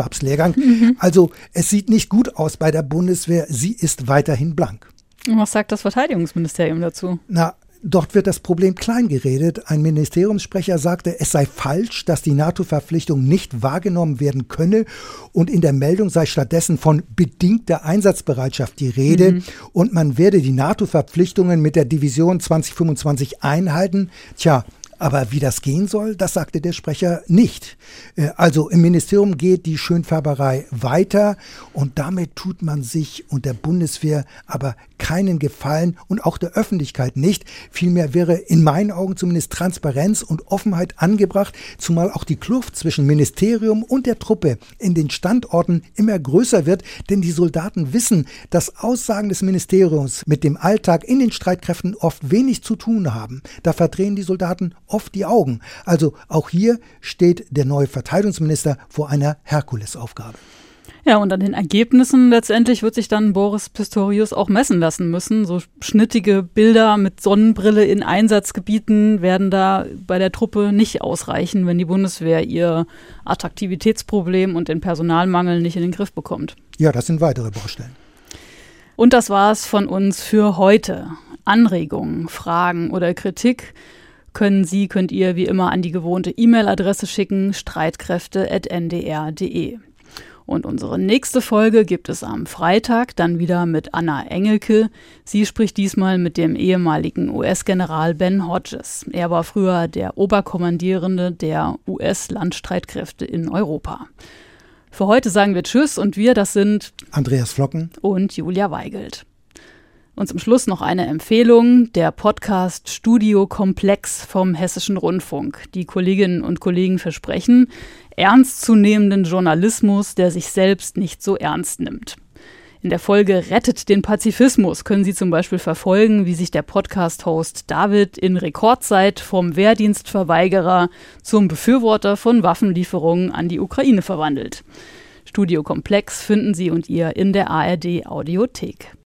S2: Generalstabslehrgang. Mhm. Also es sieht nicht gut aus bei der Bundeswehr. Sie ist weiterhin blank.
S1: Was sagt das Verteidigungsministerium dazu?
S2: Na, Dort wird das Problem kleingeredet. Ein Ministeriumssprecher sagte, es sei falsch, dass die NATO-Verpflichtung nicht wahrgenommen werden könne und in der Meldung sei stattdessen von bedingter Einsatzbereitschaft die Rede mhm. und man werde die NATO-Verpflichtungen mit der Division 2025 einhalten. Tja, aber wie das gehen soll, das sagte der Sprecher nicht. Äh, also im Ministerium geht die Schönfärberei weiter und damit tut man sich und der Bundeswehr aber keinen Gefallen und auch der Öffentlichkeit nicht. Vielmehr wäre in meinen Augen zumindest Transparenz und Offenheit angebracht, zumal auch die Kluft zwischen Ministerium und der Truppe in den Standorten immer größer wird, denn die Soldaten wissen, dass Aussagen des Ministeriums mit dem Alltag in den Streitkräften oft wenig zu tun haben. Da verdrehen die Soldaten oft die Augen. Also auch hier steht der neue Verteidigungsminister vor einer Herkulesaufgabe.
S1: Ja, und an den Ergebnissen letztendlich wird sich dann Boris Pistorius auch messen lassen müssen. So schnittige Bilder mit Sonnenbrille in Einsatzgebieten werden da bei der Truppe nicht ausreichen, wenn die Bundeswehr ihr Attraktivitätsproblem und den Personalmangel nicht in den Griff bekommt.
S2: Ja, das sind weitere Baustellen.
S1: Und das war's von uns für heute. Anregungen, Fragen oder Kritik können Sie, könnt ihr wie immer an die gewohnte E-Mail-Adresse schicken, streitkräfte.ndr.de. Und unsere nächste Folge gibt es am Freitag, dann wieder mit Anna Engelke. Sie spricht diesmal mit dem ehemaligen US-General Ben Hodges. Er war früher der Oberkommandierende der US-Landstreitkräfte in Europa. Für heute sagen wir Tschüss und wir, das sind
S2: Andreas Flocken
S1: und Julia Weigelt. Und zum Schluss noch eine Empfehlung, der Podcast Studio Komplex vom Hessischen Rundfunk. Die Kolleginnen und Kollegen versprechen ernstzunehmenden Journalismus, der sich selbst nicht so ernst nimmt. In der Folge Rettet den Pazifismus können Sie zum Beispiel verfolgen, wie sich der Podcast-Host David in Rekordzeit vom Wehrdienstverweigerer zum Befürworter von Waffenlieferungen an die Ukraine verwandelt. Studio Komplex finden Sie und ihr in der ARD Audiothek.